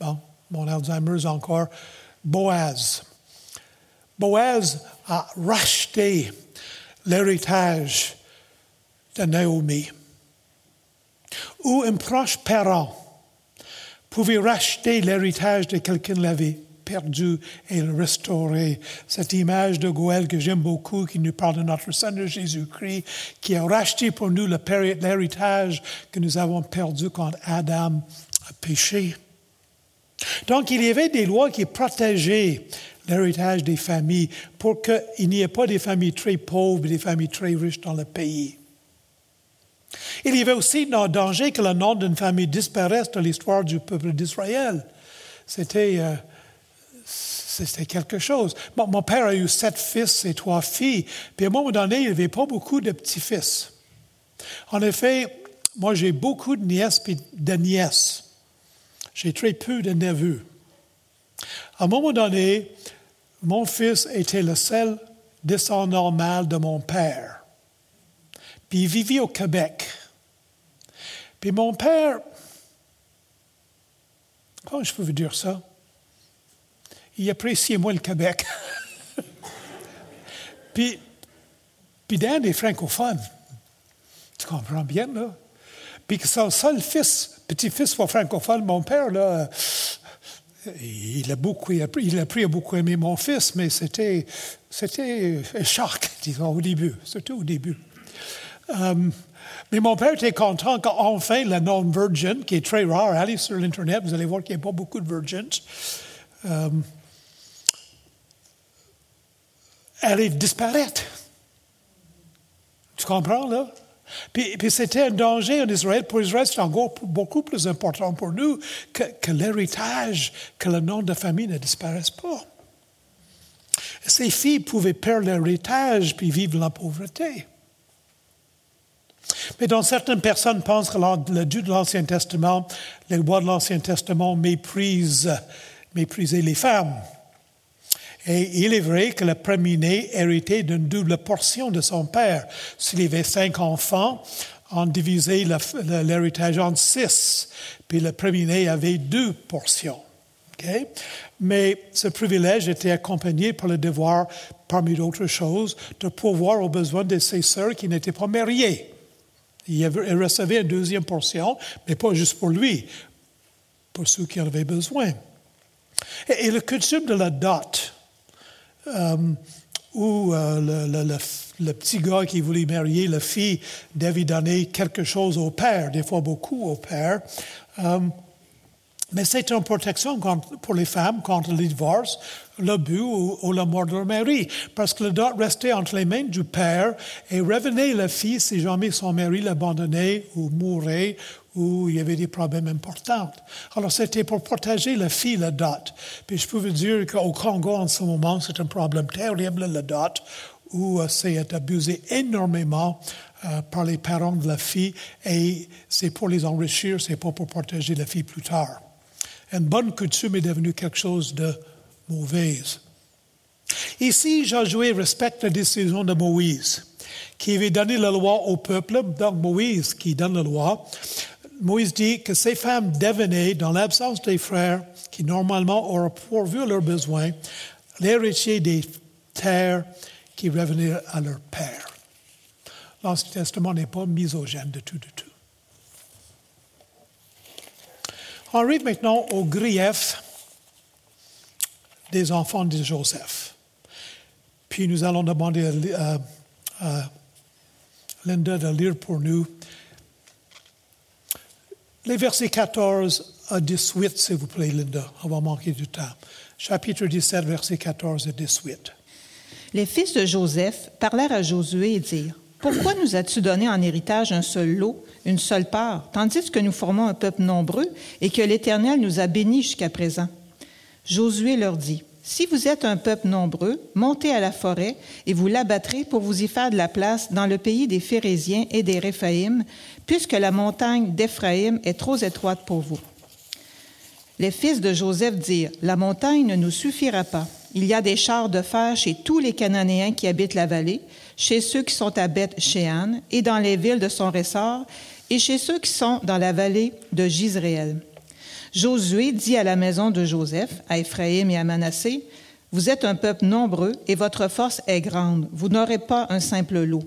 bon, mon Alzheimer encore, Boaz. Boaz a racheté l'héritage de Naomi, où un proche parent pouvait racheter l'héritage de quelqu'un qui l'avait perdu et le restaurer. Cette image de Goël que j'aime beaucoup, qui nous parle de notre Seigneur Jésus-Christ, qui a racheté pour nous l'héritage que nous avons perdu quand Adam a péché. Donc, il y avait des lois qui protégeaient l'héritage des familles pour qu'il n'y ait pas des familles très pauvres et des familles très riches dans le pays. Il y avait aussi un danger que le nom d'une famille disparaisse de l'histoire du peuple d'Israël. C'était, euh, c'était quelque chose. mon père a eu sept fils et trois filles, puis à un moment donné, il n'y avait pas beaucoup de petits-fils. En effet, moi, j'ai beaucoup de nièces et de nièces. J'ai très peu de neveux. À un moment donné, mon fils était le seul descendant normal de mon père. Puis il vivait au Québec. Puis mon père, comment je peux vous dire ça? Il appréciait moins le Québec. (laughs) puis, puis Dan est francophone. Tu comprends bien, là? Puis que son seul fils petit-fils soit francophone, mon père, là, il a beaucoup, il a, il a à beaucoup aimer mon fils, mais c'était, c'était un choc, (laughs) disons, au début, surtout au début. Um, mais mon père était content qu'enfin le nom virgin, qui est très rare, allez sur l'Internet, vous allez voir qu'il n'y a pas beaucoup de virgins, um, allait disparaître. Tu comprends, là? Puis, c'était un danger en Israël. Pour Israël, c'est encore beaucoup plus important pour nous que, l'héritage, que le nom de famille ne disparaisse pas. Ces filles pouvaient perdre l'héritage puis vivre la pauvreté. Mais dans certaines personnes pensent que le Dieu de l'Ancien Testament, les lois de l'Ancien Testament méprisent, méprisaient les femmes. Et il est vrai que le premier-né héritait d'une double portion de son père. S'il avait cinq enfants, on divisait l'héritage en six. Puis le premier-né avait deux portions. Mais ce privilège était accompagné par le devoir, parmi d'autres choses, de pourvoir aux besoins de ses sœurs qui n'étaient pas mariées. Il recevait une deuxième portion, mais pas juste pour lui, pour ceux qui en avaient besoin. Et, et le coutume de la dot, où euh, le, petit gars qui voulait marier la fille devait donner quelque chose au père, des fois beaucoup au père. Euh, mais c'est une protection pour les femmes contre le divorce, l'abus ou, ou, la mort de leur mari, parce que le dot restait entre les mains du père et revenait la fille si jamais son mari l'abandonnait ou mourait où il y avait des problèmes importants. Alors, c'était pour protéger la fille, la dot. Puis, je peux vous dire qu'au Congo, en ce moment, c'est un problème terrible, la dot, où euh, c'est abusé énormément euh, par les parents de la fille, et c'est pour les enrichir, c'est pas pour protéger la fille plus tard. Une bonne coutume est devenue quelque chose de mauvaise. Ici, Josué respecte la décision de Moïse, qui avait donné la loi au peuple, donc Moïse qui donne la loi, Moïse dit que ces femmes devenaient, dans l'absence des frères, qui normalement auraient pourvu leurs besoins, l'héritier des terres qui revenaient à leur père. L'Ancien Testament n'est pas misogène de tout, de tout. On arrive maintenant au grief des enfants de Joseph. Puis nous allons demander à Linda de lire pour nous les versets 14 à 18, s'il vous plaît, Linda. On va manquer du temps. Chapitre 17, versets 14 à 18. Les fils de Joseph parlèrent à Josué et dirent Pourquoi nous as-tu donné en héritage un seul lot, une seule part, tandis que nous formons un peuple nombreux et que l'Éternel nous a bénis jusqu'à présent Josué leur dit si vous êtes un peuple nombreux, montez à la forêt et vous l'abattrez pour vous y faire de la place dans le pays des Phérésiens et des Réphaïm, puisque la montagne d'Éphraïm est trop étroite pour vous. Les fils de Joseph dirent, La montagne ne nous suffira pas. Il y a des chars de fer chez tous les Cananéens qui habitent la vallée, chez ceux qui sont à Beth-Shean et dans les villes de son ressort, et chez ceux qui sont dans la vallée de Gisréel. Josué dit à la maison de Joseph, à Ephraïm et à Manassé, Vous êtes un peuple nombreux et votre force est grande. Vous n'aurez pas un simple lot.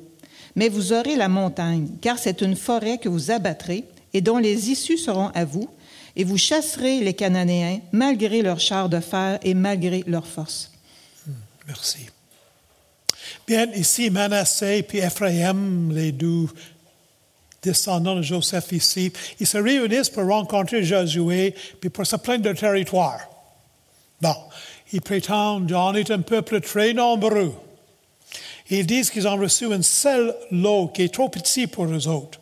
mais vous aurez la montagne, car c'est une forêt que vous abattrez et dont les issues seront à vous, et vous chasserez les Cananéens malgré leurs chars de fer et malgré leurs forces. Merci. Bien, ici, Manassé et les deux descendants de Joseph ici, ils se réunissent pour rencontrer Josué puis pour se plaindre de territoire. Bon, ils prétendent, John est un peuple très nombreux. Ils disent qu'ils ont reçu un seul lot qui est trop petit pour eux autres.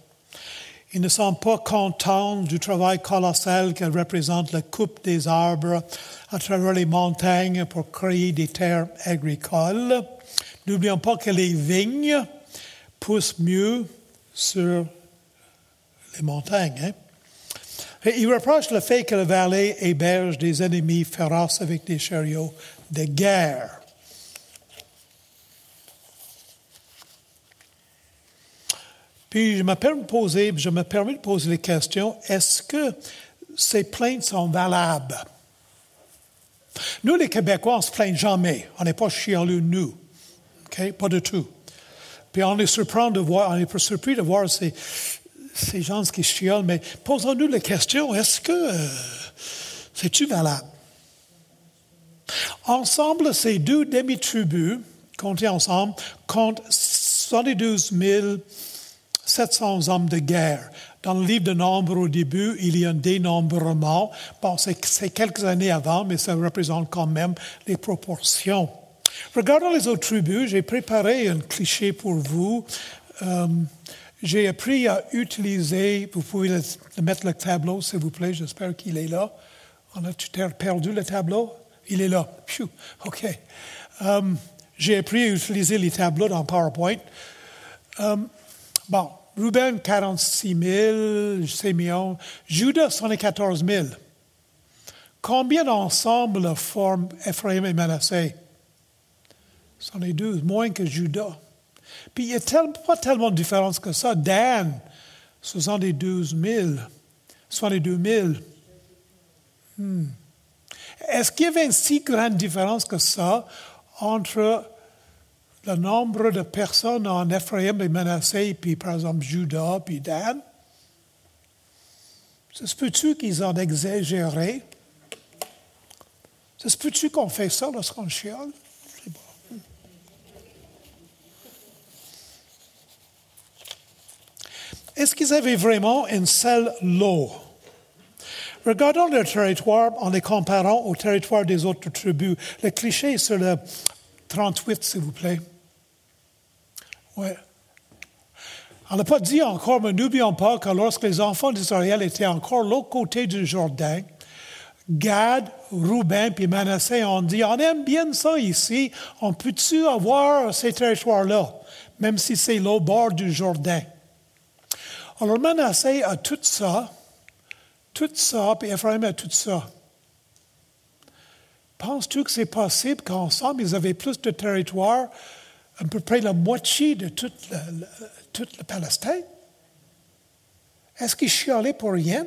Ils ne sont pas contents du travail colossal qu'elle représente la coupe des arbres à travers les montagnes pour créer des terres agricoles. N'oublions pas que les vignes poussent mieux sur montagnes. Hein? Il reproche le fait que la vallée héberge des ennemis féroces avec des chariots de guerre. Puis je me permets de poser, je me permets de poser les questions. Est-ce que ces plaintes sont valables? Nous, les Québécois, on ne se plaint jamais. On n'est pas chialeux, nous. Pas du tout. Puis on est surpris de voir, on est surpris de voir ces, ces gens qui chiolent, mais posons-nous la question, est-ce que euh, c'est-tu valable? Ensemble, ces deux demi-tribus, comptés ensemble, comptent 72 700 hommes de guerre. Dans le livre de Nombre au début, il y a un dénombrement. Bon, c'est quelques années avant, mais ça représente quand même les proportions. Regardons les autres tribus. J'ai préparé un cliché pour vous. Euh, j'ai appris à utiliser, vous pouvez mettre le tableau, s'il vous plaît, j'espère qu'il est là. On a tout perdu le tableau? Il est là. OK. Um, j'ai appris à utiliser les tableaux dans PowerPoint. Um, bon, Ruben, 46 000, Simeon. Judas, 74 000. Combien d'ensemble forment Ephraim et Manassé? C'en 12, moins que Judas. Puis il n'y a pas tellement de différence que ça. Dan, 72 000. 62 000. Hmm. Est-ce qu'il y avait une si grande différence que ça entre le nombre de personnes en Ephraim et Manassé, puis par exemple Judas, puis Dan? Ça se peut-tu qu'ils ont exagéré? Ça se peut-tu qu'on fait ça lorsqu'on chiale? Est-ce qu'ils avaient vraiment un seul lot? Regardons le territoire en les comparant au territoire des autres tribus. Le cliché sur le 38, s'il vous plaît. Oui. On n'a pas dit encore, mais n'oublions pas que lorsque les enfants d'Israël étaient encore l'autre côté du Jourdain, Gad, Rouben puis Manassé ont dit On aime bien ça ici, on peut-tu avoir ces territoires-là, même si c'est l'au bord du Jourdain? Alors Manassé a tout ça, tout ça, puis Ephraim a tout ça. Penses-tu que c'est possible qu'ensemble, ils avaient plus de territoire, à peu près la moitié de toute le, Palestine? Est-ce qu'ils chialaient pour rien?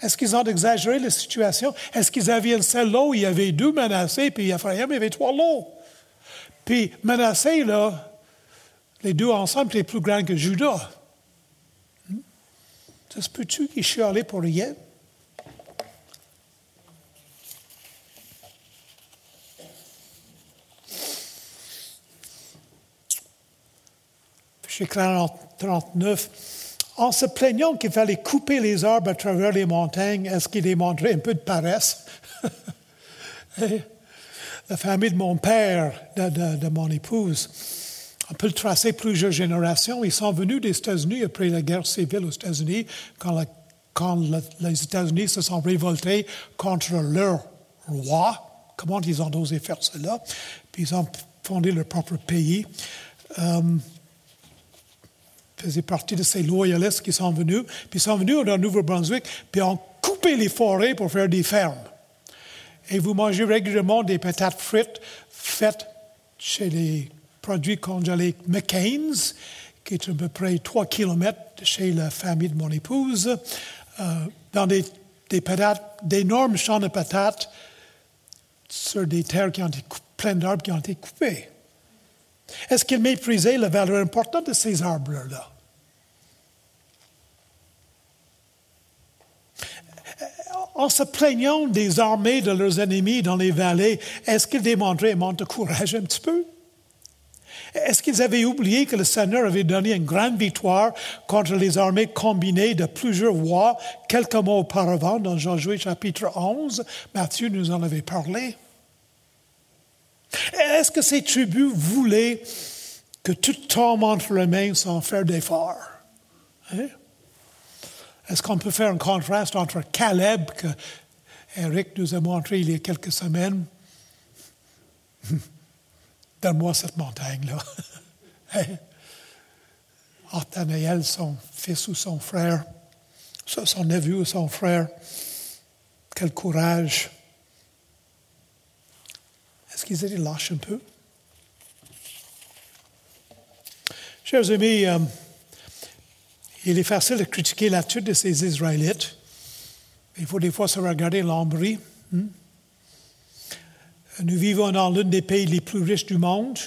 Est-ce qu'ils ont exagéré la situation? Est-ce qu'ils avaient un seul lot il y avait deux Manassé, puis Ephraim, il y avait trois lots? Puis Manassé, là, les deux ensemble étaient plus grands que Judas. Ça se peut-tu qu'il chialait pour rien? Chez 39, en se plaignant qu'il fallait couper les arbres à travers les montagnes, est-ce qu'il démontrait un peu de paresse? (laughs) La famille de mon père, de mon épouse, on peut le tracer plusieurs générations. Ils sont venus des États-Unis après la guerre civile aux États-Unis, quand, les États-Unis se sont révoltés contre leur roi. Comment ils ont osé faire cela? Ils ont fondé leur propre pays. Euh, faisaient partie de ces loyalistes qui sont venus. Puis ils sont venus au Nouveau-Brunswick, puis ont coupé les forêts pour faire des fermes. Et vous mangez régulièrement des patates frites faites chez les produit congelé McCain's, qui est à peu près 3 kilomètres chez la famille de mon épouse, euh, dans des, des patates, d'énormes champs de patates sur des terres qui ont été pleines d'arbres qui ont été coupés. Est-ce qu'il méprisait la valeur importante de ces arbres-là? En se plaignant des armées de leurs ennemis dans les vallées, est-ce qu'ils démontraient un manque de courage un petit peu? Est-ce qu'ils avaient oublié que le Seigneur avait donné une grande victoire contre les armées combinées de plusieurs rois quelques mois auparavant dans Josué chapitre 11? Matthieu nous en avait parlé. Est-ce que ces tribus voulaient que tout tombe entre les mains sans faire d'effort? Hein? Est-ce qu'on peut faire un contraste entre Caleb, que Eric nous a montré il y a quelques semaines? Donne-moi cette montagne-là. (laughs) Nathanaël, son fils ou son frère, son neveu ou son frère, quel courage. Est-ce qu'ils étaient lâches un peu? Chers amis, euh, il est facile de critiquer l'attitude de ces Israélites. Il faut des fois se regarder l'embris. Hmm? Nous vivons dans l'un des pays les plus riches du monde.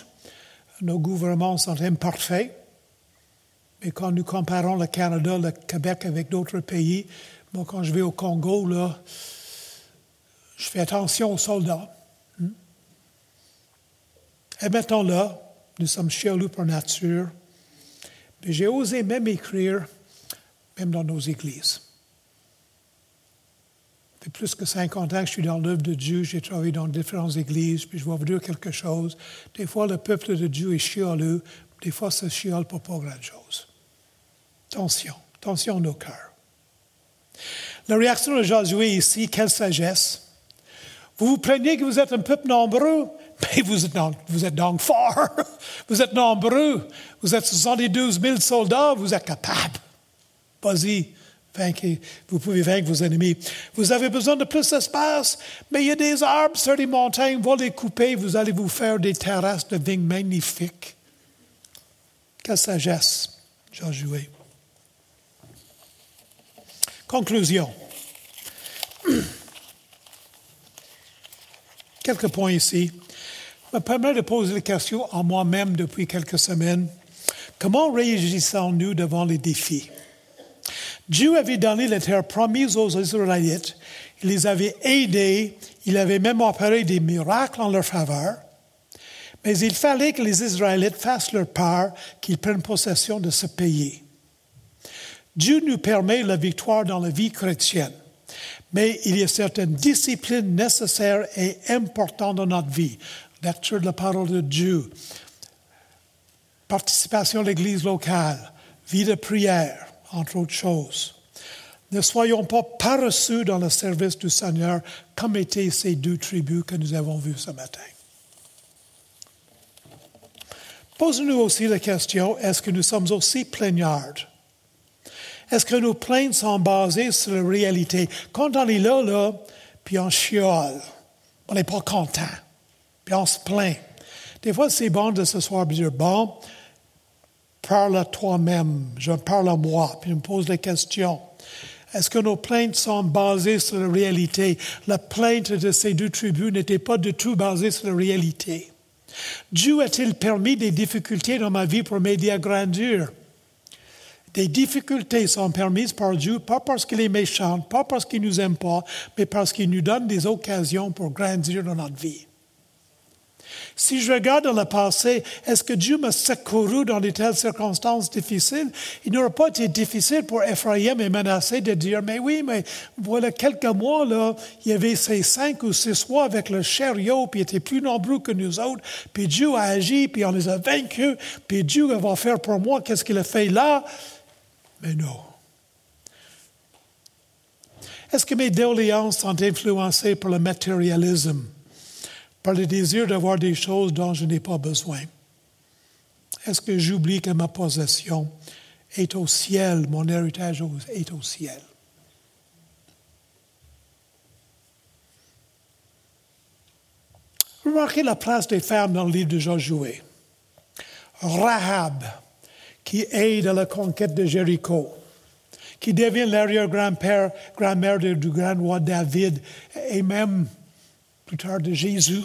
Nos gouvernements sont imparfaits. Mais quand nous comparons le Canada, le Québec avec d'autres pays, moi, quand je vais au Congo, je fais attention aux soldats. Hmm? Et maintenant là, nous sommes chialous par nature. Mais j'ai osé même écrire, même dans nos églises plus que 50 ans que je suis dans l'œuvre de Dieu. J'ai travaillé dans différentes églises, puis je vais vous dire quelque chose. Des fois, le peuple de Dieu est chialeux. Des fois, ça chiale pour pas grand-chose. Attention à nos cœurs. La réaction de Josué ici, quelle sagesse. Vous vous plaignez que vous êtes un peuple nombreux, (laughs) mais vous êtes, vous êtes donc fort. (laughs) Vous êtes nombreux. Vous êtes 72 000 soldats, vous êtes capables. Vas-y, vous pouvez vaincre vos ennemis. Vous avez besoin de plus d'espace, mais il y a des arbres sur les montagnes, vous les couper, vous allez vous faire des terrasses de vignes magnifiques. Quelle sagesse, Josué. Conclusion. (clears throat) Quelques points ici. Me permet de poser la question à moi-même depuis quelques semaines. Comment réagissons-nous devant les défis? Dieu avait donné la terre promise aux Israélites. Il les avait aidés. Il avait même opéré des miracles en leur faveur. Mais il fallait que les Israélites fassent leur part, qu'ils prennent possession de ce pays. Dieu nous permet la victoire dans la vie chrétienne. Mais il y a certaines disciplines nécessaires et importantes dans notre vie. Lecture de la parole de Dieu, participation à l'Église locale, vie de prière, entre autres choses. Ne soyons pas paresseux dans le service du Seigneur, comme étaient ces deux tribus que nous avons vues ce matin. Posons-nous aussi la question, est-ce que nous sommes aussi plaignards? Est-ce que nos plaintes sont basées sur la réalité? Quand on est là, là, puis on chiole, on n'est pas content, puis on se plaint. Des fois, c'est bon de se soir dire, bon, parle à toi-même, je parle à moi, puis je me pose la question. Est-ce que nos plaintes sont basées sur la réalité? La plainte de ces deux tribus n'était pas du tout basée sur la réalité. Dieu a-t-il permis des difficultés dans ma vie pour m'aider à grandir? Des difficultés sont permises par Dieu, pas parce qu'il est méchant, pas parce qu'il nous aime pas, mais parce qu'il nous donne des occasions pour grandir dans notre vie. Si je regarde dans le passé, est-ce que Dieu m'a secouru dans de telles circonstances difficiles? Il n'aurait pas été difficile pour Ephraim et Manassé de dire, mais oui, mais voilà quelques mois, là, il y avait ces cinq ou six rois avec le chariot, puis ils étaient plus nombreux que nous autres, puis Dieu a agi, puis on les a vaincus, puis Dieu va faire pour moi qu'est-ce qu'il a fait là? Mais non. Est-ce que mes doléances sont influencées par le matérialisme? Par le désir d'avoir des choses dont je n'ai pas besoin? Est-ce que j'oublie que ma possession est au ciel, mon héritage est au ciel? Remarquez la place des femmes dans le livre de Josué. Rahab, qui aide à la conquête de Jéricho, qui devient l'arrière-grand-père, grand-mère du grand roi David et même plus tard de Jésus.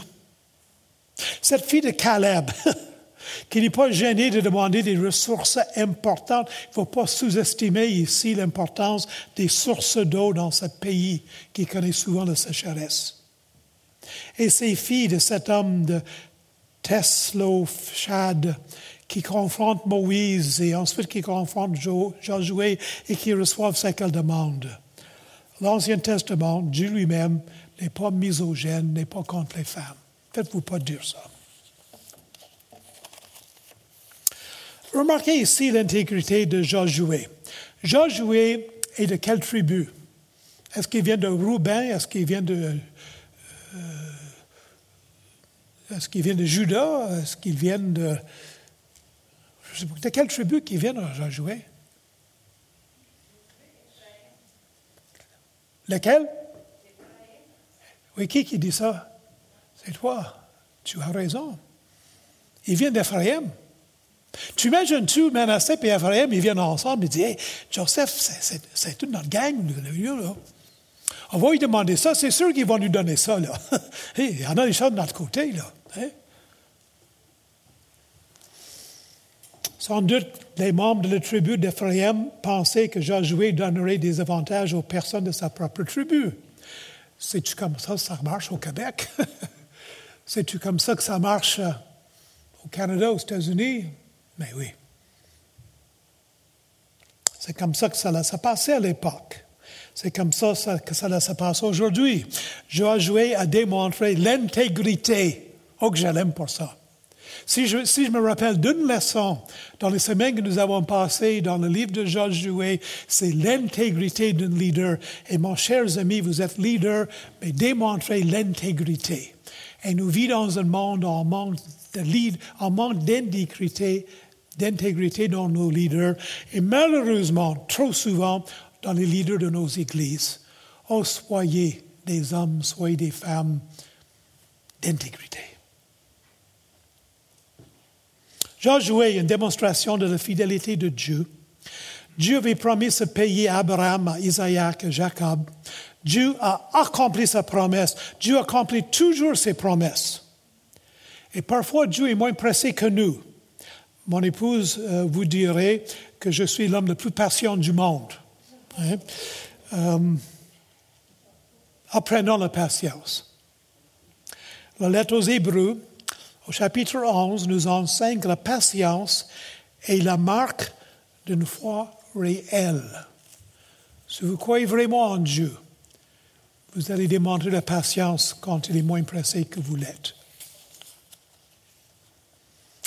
Cette fille de Caleb, (laughs) qu'il n'est pas gêné de demander des ressources importantes. Il ne faut pas sous-estimer ici l'importance des sources d'eau dans ce pays qui connaît souvent la sécheresse. Et ces filles de cet homme de Chad qui confrontent Moïse et ensuite qui confrontent Josué et qui reçoivent ce qu'elles demandent. L'Ancien Testament, Dieu lui-même, n'est pas misogyne, n'est pas contre les femmes. Faites-vous pas dire ça. Remarquez ici l'intégrité de Josué. Josué est de quelle tribu? Est-ce qu'il vient de Roubaix? Est-ce qu'il vient de. Euh, est-ce qu'il vient de Judas? Est-ce qu'il vient de. Je sais pas, de quelle tribu qu'il vient Josué? Lequel? Oui, qui qui dit ça? C'est toi. Tu as raison. Il vient d'Ephraïm. Tu imagines, tu, Manassé et Ephraim, ils viennent ensemble et disent Hey, Joseph, c'est toute notre gang, là. On va lui demander ça, c'est sûr qu'ils vont nous donner ça, là. (laughs) il y en a des choses de notre côté, là. Hein? Sans doute, les membres de la tribu d'Ephraim pensaient que Josué donnerait des avantages aux personnes de sa propre tribu. C'est-tu comme ça ça marche au Québec? (laughs) C'est-tu comme ça que ça marche euh, au Canada, aux États-Unis? Mais oui. C'est comme ça que ça s'est passé à l'époque. C'est comme ça que ça se passe aujourd'hui. Josué a démontré l'intégrité. Oh, que je l'aime pour ça. Si je, si je, me rappelle d'une leçon dans les semaines que nous avons passées dans le livre de Josué, c'est l'intégrité d'un leader. Et mon chers amis, vous êtes leader, mais démontrez l'intégrité. Et nous vivons dans un monde en manque d'intégrité, d'intégrité dans nos leaders. Et malheureusement, trop souvent, dans les leaders de nos églises. Oh, soyez des hommes, soyez des femmes d'intégrité. Josué, une démonstration de la fidélité de Dieu. Dieu avait promis ce pays à Abraham, à Isaac, à Jacob. Dieu a accompli sa promesse. Dieu accomplit toujours ses promesses. Et parfois, Dieu est moins pressé que nous. Mon épouse euh, vous dirait que je suis l'homme le plus patient du monde. Hein? Euh, apprenons la patience. La lettre aux Hébreux, au chapitre 11, nous enseigne que la patience est la marque d'une foi réelle. Si vous croyez vraiment en Dieu, vous allez démontrer la patience quand il est moins pressé que vous l'êtes.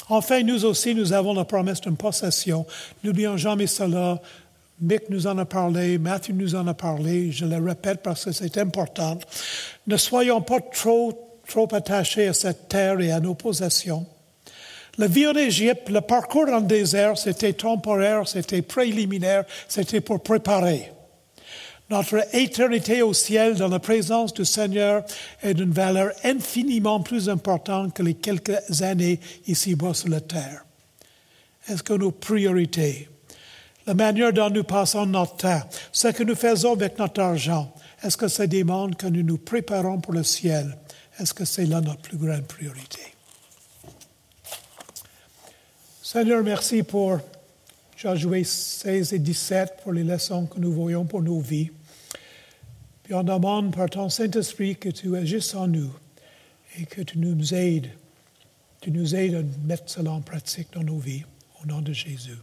Enfin, nous aussi, nous avons la promesse d'une possession. N'oublions jamais cela. Mick nous en a parlé, Matthew nous en a parlé, je le répète parce que c'est important. Ne soyons pas trop, trop attachés à cette terre et à nos possessions. La vie en Égypte, le parcours le désert, c'était temporaire, c'était préliminaire, c'était pour préparer. Notre éternité au ciel dans la présence du Seigneur est d'une valeur infiniment plus importante que les quelques années ici-bas sur la terre. Est-ce que nos priorités, la manière dont nous passons notre temps, ce que nous faisons avec notre argent, est-ce que ça demande que nous nous préparons pour le ciel? Est-ce que c'est là notre plus grande priorité? Seigneur, merci pour Josué 16 et 17 pour les leçons que nous voyons pour nos vies. Puis on demande par ton Saint-Esprit que tu agisses en nous et que tu nous aides. Tu nous aides à mettre cela en pratique dans nos vies. Au nom de Jésus.